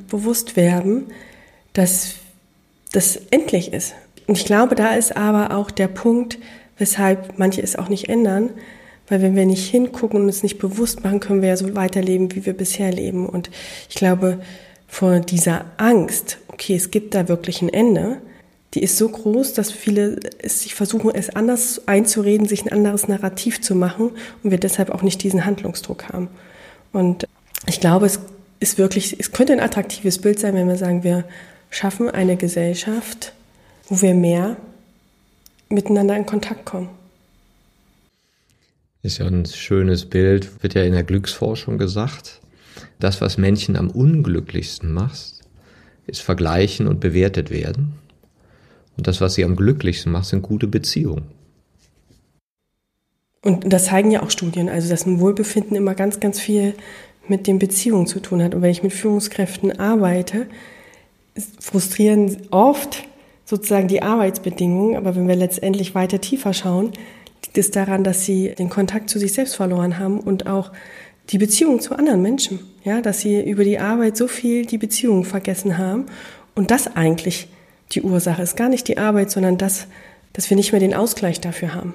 bewusst werden, dass das endlich ist. Und ich glaube, da ist aber auch der Punkt, weshalb manche es auch nicht ändern, weil wenn wir nicht hingucken und uns nicht bewusst machen, können wir ja so weiterleben, wie wir bisher leben. Und ich glaube, vor dieser Angst, okay, es gibt da wirklich ein Ende, die ist so groß, dass viele es sich versuchen, es anders einzureden, sich ein anderes Narrativ zu machen und wir deshalb auch nicht diesen Handlungsdruck haben. Und ich glaube, es ist wirklich, es könnte ein attraktives Bild sein, wenn wir sagen, wir schaffen eine Gesellschaft, wo wir mehr miteinander in Kontakt kommen. Ist ja ein schönes Bild, wird ja in der Glücksforschung gesagt. Das, was Menschen am unglücklichsten macht, ist vergleichen und bewertet werden. Und das, was sie am glücklichsten macht, sind gute Beziehungen. Und das zeigen ja auch Studien, also dass ein Wohlbefinden immer ganz, ganz viel mit den Beziehungen zu tun hat. Und wenn ich mit Führungskräften arbeite, frustrieren oft sozusagen die Arbeitsbedingungen, aber wenn wir letztendlich weiter tiefer schauen, liegt es daran, dass sie den Kontakt zu sich selbst verloren haben und auch die Beziehung zu anderen Menschen, ja, dass sie über die Arbeit so viel die Beziehung vergessen haben und das eigentlich die Ursache ist, gar nicht die Arbeit, sondern das, dass wir nicht mehr den Ausgleich dafür haben.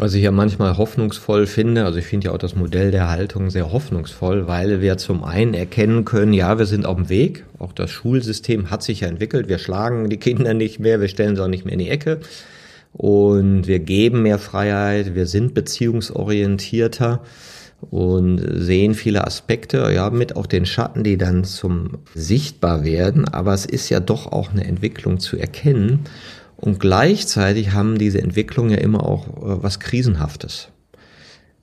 Was ich ja manchmal hoffnungsvoll finde, also ich finde ja auch das Modell der Haltung sehr hoffnungsvoll, weil wir zum einen erkennen können, ja, wir sind auf dem Weg. Auch das Schulsystem hat sich ja entwickelt. Wir schlagen die Kinder nicht mehr, wir stellen sie auch nicht mehr in die Ecke. Und wir geben mehr Freiheit, wir sind beziehungsorientierter und sehen viele Aspekte, ja, mit auch den Schatten, die dann zum sichtbar werden. Aber es ist ja doch auch eine Entwicklung zu erkennen. Und gleichzeitig haben diese Entwicklungen ja immer auch äh, was Krisenhaftes.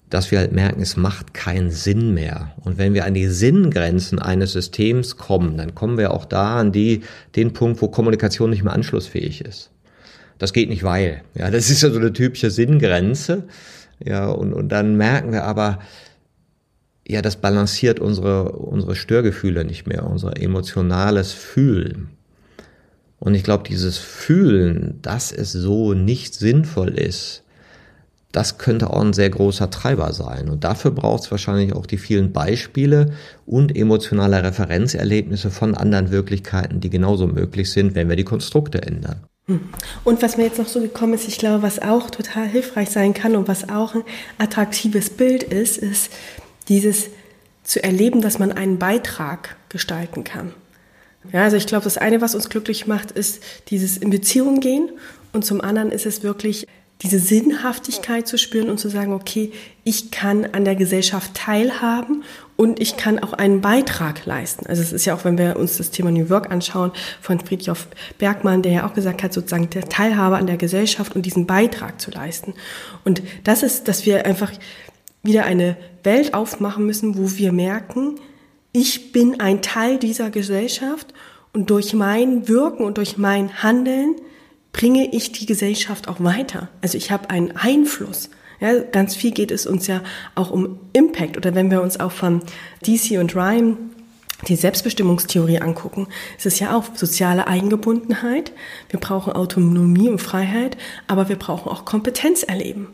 Dass wir halt merken, es macht keinen Sinn mehr. Und wenn wir an die Sinngrenzen eines Systems kommen, dann kommen wir auch da an die, den Punkt, wo Kommunikation nicht mehr anschlussfähig ist. Das geht nicht, weil. Ja, das ist ja so eine typische Sinngrenze. Ja, und, und dann merken wir aber, ja, das balanciert unsere, unsere Störgefühle nicht mehr, unser emotionales Fühlen. Und ich glaube, dieses Fühlen, dass es so nicht sinnvoll ist, das könnte auch ein sehr großer Treiber sein. Und dafür braucht es wahrscheinlich auch die vielen Beispiele und emotionale Referenzerlebnisse von anderen Wirklichkeiten, die genauso möglich sind, wenn wir die Konstrukte ändern. Hm. Und was mir jetzt noch so gekommen ist, ich glaube, was auch total hilfreich sein kann und was auch ein attraktives Bild ist, ist dieses zu erleben, dass man einen Beitrag gestalten kann. Ja, also ich glaube, das eine, was uns glücklich macht, ist dieses in Beziehung gehen und zum anderen ist es wirklich diese Sinnhaftigkeit zu spüren und zu sagen, okay, ich kann an der Gesellschaft teilhaben und ich kann auch einen Beitrag leisten. Also es ist ja auch, wenn wir uns das Thema New Work anschauen, von Friedrich Bergmann, der ja auch gesagt hat, sozusagen der Teilhabe an der Gesellschaft und diesen Beitrag zu leisten. Und das ist, dass wir einfach wieder eine Welt aufmachen müssen, wo wir merken, ich bin ein Teil dieser Gesellschaft und durch mein Wirken und durch mein Handeln bringe ich die Gesellschaft auch weiter. Also ich habe einen Einfluss. Ja, ganz viel geht es uns ja auch um Impact. Oder wenn wir uns auch von DC und Ryan die Selbstbestimmungstheorie angucken, es ist ja auch soziale Eingebundenheit. Wir brauchen Autonomie und Freiheit, aber wir brauchen auch Kompetenz erleben.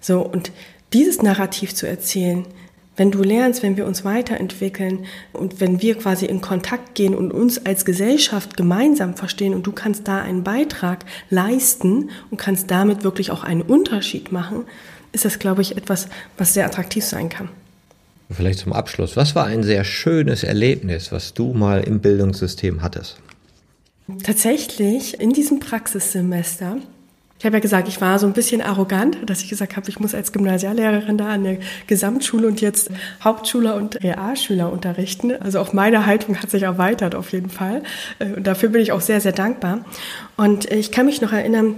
So, und dieses Narrativ zu erzählen, wenn du lernst, wenn wir uns weiterentwickeln und wenn wir quasi in Kontakt gehen und uns als Gesellschaft gemeinsam verstehen und du kannst da einen Beitrag leisten und kannst damit wirklich auch einen Unterschied machen, ist das, glaube ich, etwas, was sehr attraktiv sein kann. Vielleicht zum Abschluss. Was war ein sehr schönes Erlebnis, was du mal im Bildungssystem hattest? Tatsächlich in diesem Praxissemester ich habe ja gesagt, ich war so ein bisschen arrogant, dass ich gesagt habe, ich muss als Gymnasiallehrerin da an der Gesamtschule und jetzt Hauptschüler und Realschüler unterrichten. Also auch meine Haltung hat sich erweitert auf jeden Fall. Äh, und dafür bin ich auch sehr, sehr dankbar. Und ich kann mich noch erinnern,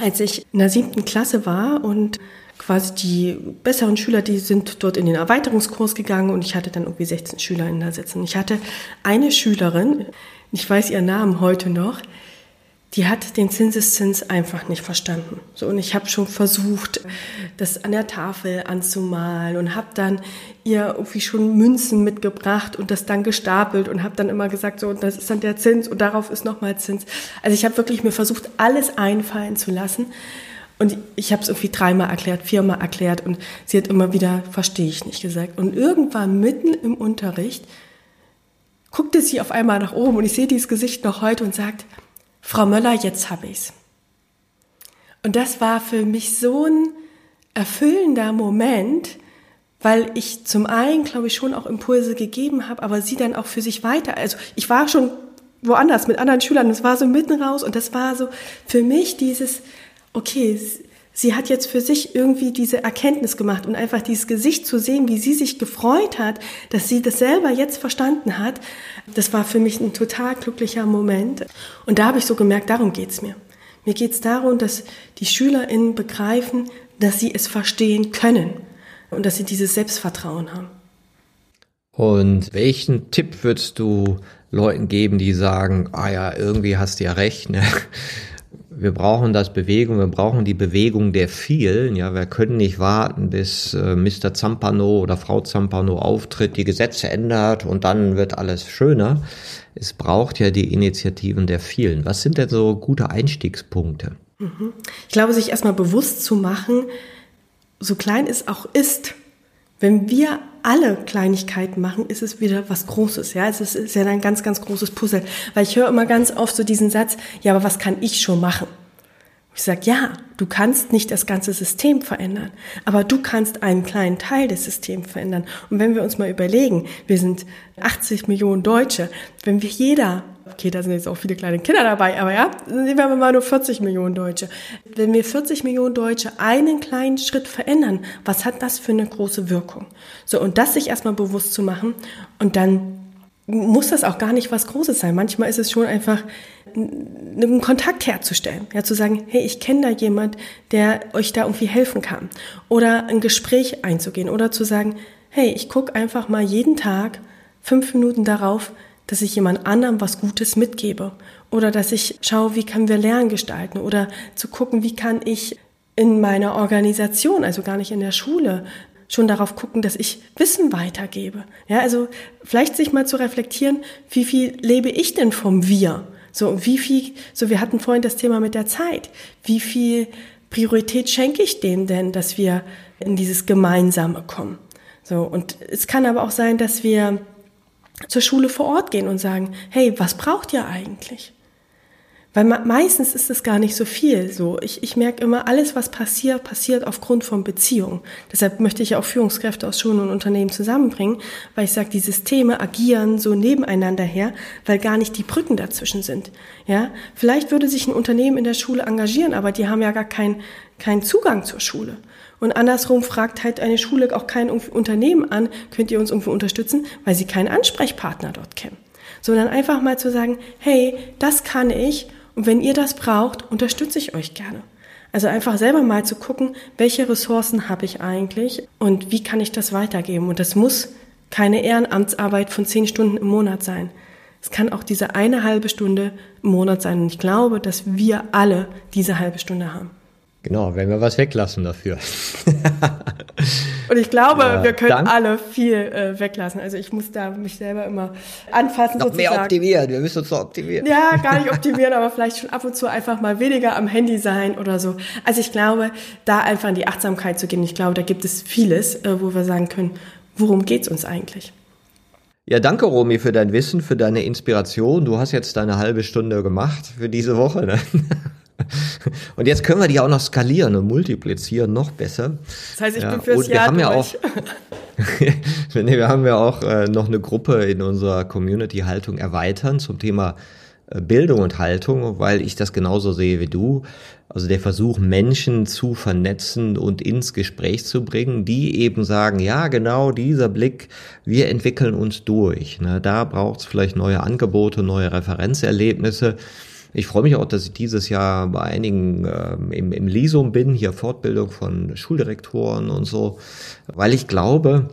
als ich in der siebten Klasse war und quasi die besseren Schüler, die sind dort in den Erweiterungskurs gegangen und ich hatte dann irgendwie 16 Schüler in da sitzen. Ich hatte eine Schülerin, ich weiß ihren Namen heute noch, die hat den Zinseszins einfach nicht verstanden. So und ich habe schon versucht, das an der Tafel anzumalen und habe dann ihr irgendwie schon Münzen mitgebracht und das dann gestapelt und habe dann immer gesagt, so und das ist dann der Zins und darauf ist nochmal Zins. Also ich habe wirklich mir versucht, alles einfallen zu lassen. Und ich habe es irgendwie dreimal erklärt, viermal erklärt und sie hat immer wieder, verstehe ich nicht gesagt. Und irgendwann mitten im Unterricht guckte sie auf einmal nach oben und ich sehe dieses Gesicht noch heute und sagt, Frau Möller, jetzt habe ich's. Und das war für mich so ein erfüllender Moment, weil ich zum einen, glaube ich, schon auch Impulse gegeben habe, aber sie dann auch für sich weiter. Also ich war schon woanders mit anderen Schülern, es war so mitten raus und das war so für mich dieses, okay, sie hat jetzt für sich irgendwie diese Erkenntnis gemacht und einfach dieses Gesicht zu sehen, wie sie sich gefreut hat, dass sie das selber jetzt verstanden hat, das war für mich ein total glücklicher Moment. Und da habe ich so gemerkt, darum geht's mir. Mir geht's darum, dass die SchülerInnen begreifen, dass sie es verstehen können und dass sie dieses Selbstvertrauen haben. Und welchen Tipp würdest du Leuten geben, die sagen, ah ja, irgendwie hast du ja recht, ne? Wir brauchen das Bewegung, wir brauchen die Bewegung der vielen. Ja, wir können nicht warten, bis äh, Mr. Zampano oder Frau Zampano auftritt, die Gesetze ändert und dann wird alles schöner. Es braucht ja die Initiativen der vielen. Was sind denn so gute Einstiegspunkte? Mhm. Ich glaube, sich erstmal bewusst zu machen, so klein es auch ist, wenn wir alle Kleinigkeiten machen, ist es wieder was Großes. Ja, es ist, ist ja ein ganz, ganz großes Puzzle. Weil ich höre immer ganz oft so diesen Satz, ja, aber was kann ich schon machen? Ich sage, ja, du kannst nicht das ganze System verändern, aber du kannst einen kleinen Teil des Systems verändern. Und wenn wir uns mal überlegen, wir sind 80 Millionen Deutsche, wenn wir jeder okay, da sind jetzt auch viele kleine Kinder dabei, aber ja, nehmen wir mal nur 40 Millionen Deutsche. Wenn wir 40 Millionen Deutsche einen kleinen Schritt verändern, was hat das für eine große Wirkung? So, und das sich erstmal bewusst zu machen und dann muss das auch gar nicht was Großes sein. Manchmal ist es schon einfach, einen Kontakt herzustellen. Ja, zu sagen, hey, ich kenne da jemand, der euch da irgendwie helfen kann. Oder ein Gespräch einzugehen. Oder zu sagen, hey, ich gucke einfach mal jeden Tag fünf Minuten darauf, dass ich jemand anderem was Gutes mitgebe oder dass ich schaue, wie können wir Lernen gestalten oder zu gucken, wie kann ich in meiner Organisation, also gar nicht in der Schule, schon darauf gucken, dass ich Wissen weitergebe. Ja, also vielleicht sich mal zu reflektieren, wie viel lebe ich denn vom Wir? So, wie viel, so wir hatten vorhin das Thema mit der Zeit. Wie viel Priorität schenke ich dem denn, dass wir in dieses Gemeinsame kommen? So, und es kann aber auch sein, dass wir zur Schule vor Ort gehen und sagen, hey, was braucht ihr eigentlich? Weil meistens ist es gar nicht so viel. So, ich, ich merke immer, alles, was passiert, passiert aufgrund von Beziehungen. Deshalb möchte ich auch Führungskräfte aus Schulen und Unternehmen zusammenbringen, weil ich sage, die Systeme agieren so nebeneinander her, weil gar nicht die Brücken dazwischen sind. Ja, vielleicht würde sich ein Unternehmen in der Schule engagieren, aber die haben ja gar keinen keinen Zugang zur Schule. Und andersrum fragt halt eine Schule auch kein Unternehmen an, könnt ihr uns irgendwie unterstützen, weil sie keinen Ansprechpartner dort kennen. Sondern einfach mal zu sagen, hey, das kann ich und wenn ihr das braucht, unterstütze ich euch gerne. Also einfach selber mal zu gucken, welche Ressourcen habe ich eigentlich und wie kann ich das weitergeben. Und das muss keine Ehrenamtsarbeit von zehn Stunden im Monat sein. Es kann auch diese eine halbe Stunde im Monat sein. Und ich glaube, dass wir alle diese halbe Stunde haben. Genau, wenn wir was weglassen dafür. Und ich glaube, ja, wir können dann, alle viel äh, weglassen. Also ich muss da mich selber immer anfassen. Noch sozusagen. mehr optimieren, wir müssen uns noch optimieren. Ja, gar nicht optimieren, aber vielleicht schon ab und zu einfach mal weniger am Handy sein oder so. Also ich glaube, da einfach in die Achtsamkeit zu gehen, ich glaube, da gibt es vieles, äh, wo wir sagen können, worum geht's uns eigentlich? Ja, danke Romy für dein Wissen, für deine Inspiration. Du hast jetzt deine halbe Stunde gemacht für diese Woche. Ne? Und jetzt können wir die auch noch skalieren und multiplizieren, noch besser. Das heißt, ich ja, bin fürs und wir Jahr haben ja auch, nee, wir haben ja auch äh, noch eine Gruppe in unserer Community Haltung erweitern zum Thema äh, Bildung und Haltung, weil ich das genauso sehe wie du. Also der Versuch, Menschen zu vernetzen und ins Gespräch zu bringen, die eben sagen, ja, genau dieser Blick, wir entwickeln uns durch. Ne? Da braucht es vielleicht neue Angebote, neue Referenzerlebnisse. Ich freue mich auch, dass ich dieses Jahr bei einigen ähm, im, im Lisum bin, hier Fortbildung von Schuldirektoren und so, weil ich glaube,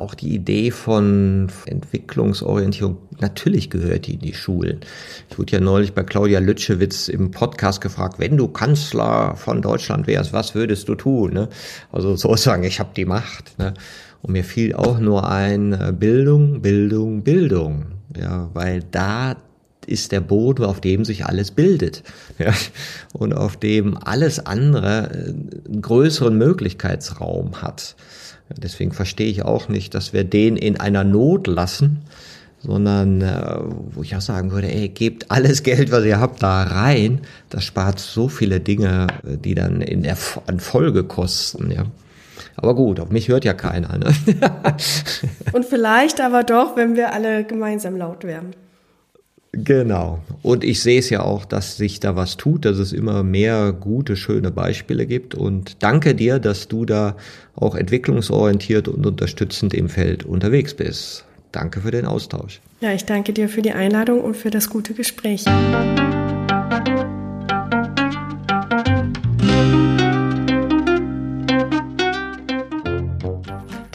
auch die Idee von Entwicklungsorientierung, natürlich gehört die in die Schulen. Ich wurde ja neulich bei Claudia Lütschewitz im Podcast gefragt, wenn du Kanzler von Deutschland wärst, was würdest du tun? Ne? Also sozusagen, ich habe die Macht. Ne? Und mir fiel auch nur ein äh, Bildung, Bildung, Bildung. Ja, weil da ist der Boden, auf dem sich alles bildet. Ja, und auf dem alles andere äh, einen größeren Möglichkeitsraum hat. Deswegen verstehe ich auch nicht, dass wir den in einer Not lassen, sondern äh, wo ich auch sagen würde, ey, gebt alles Geld, was ihr habt, da rein. Das spart so viele Dinge, äh, die dann in der an Folge kosten, ja. Aber gut, auf mich hört ja keiner. Ne? Und vielleicht aber doch, wenn wir alle gemeinsam laut werden. Genau. Und ich sehe es ja auch, dass sich da was tut, dass es immer mehr gute, schöne Beispiele gibt. Und danke dir, dass du da auch entwicklungsorientiert und unterstützend im Feld unterwegs bist. Danke für den Austausch. Ja, ich danke dir für die Einladung und für das gute Gespräch.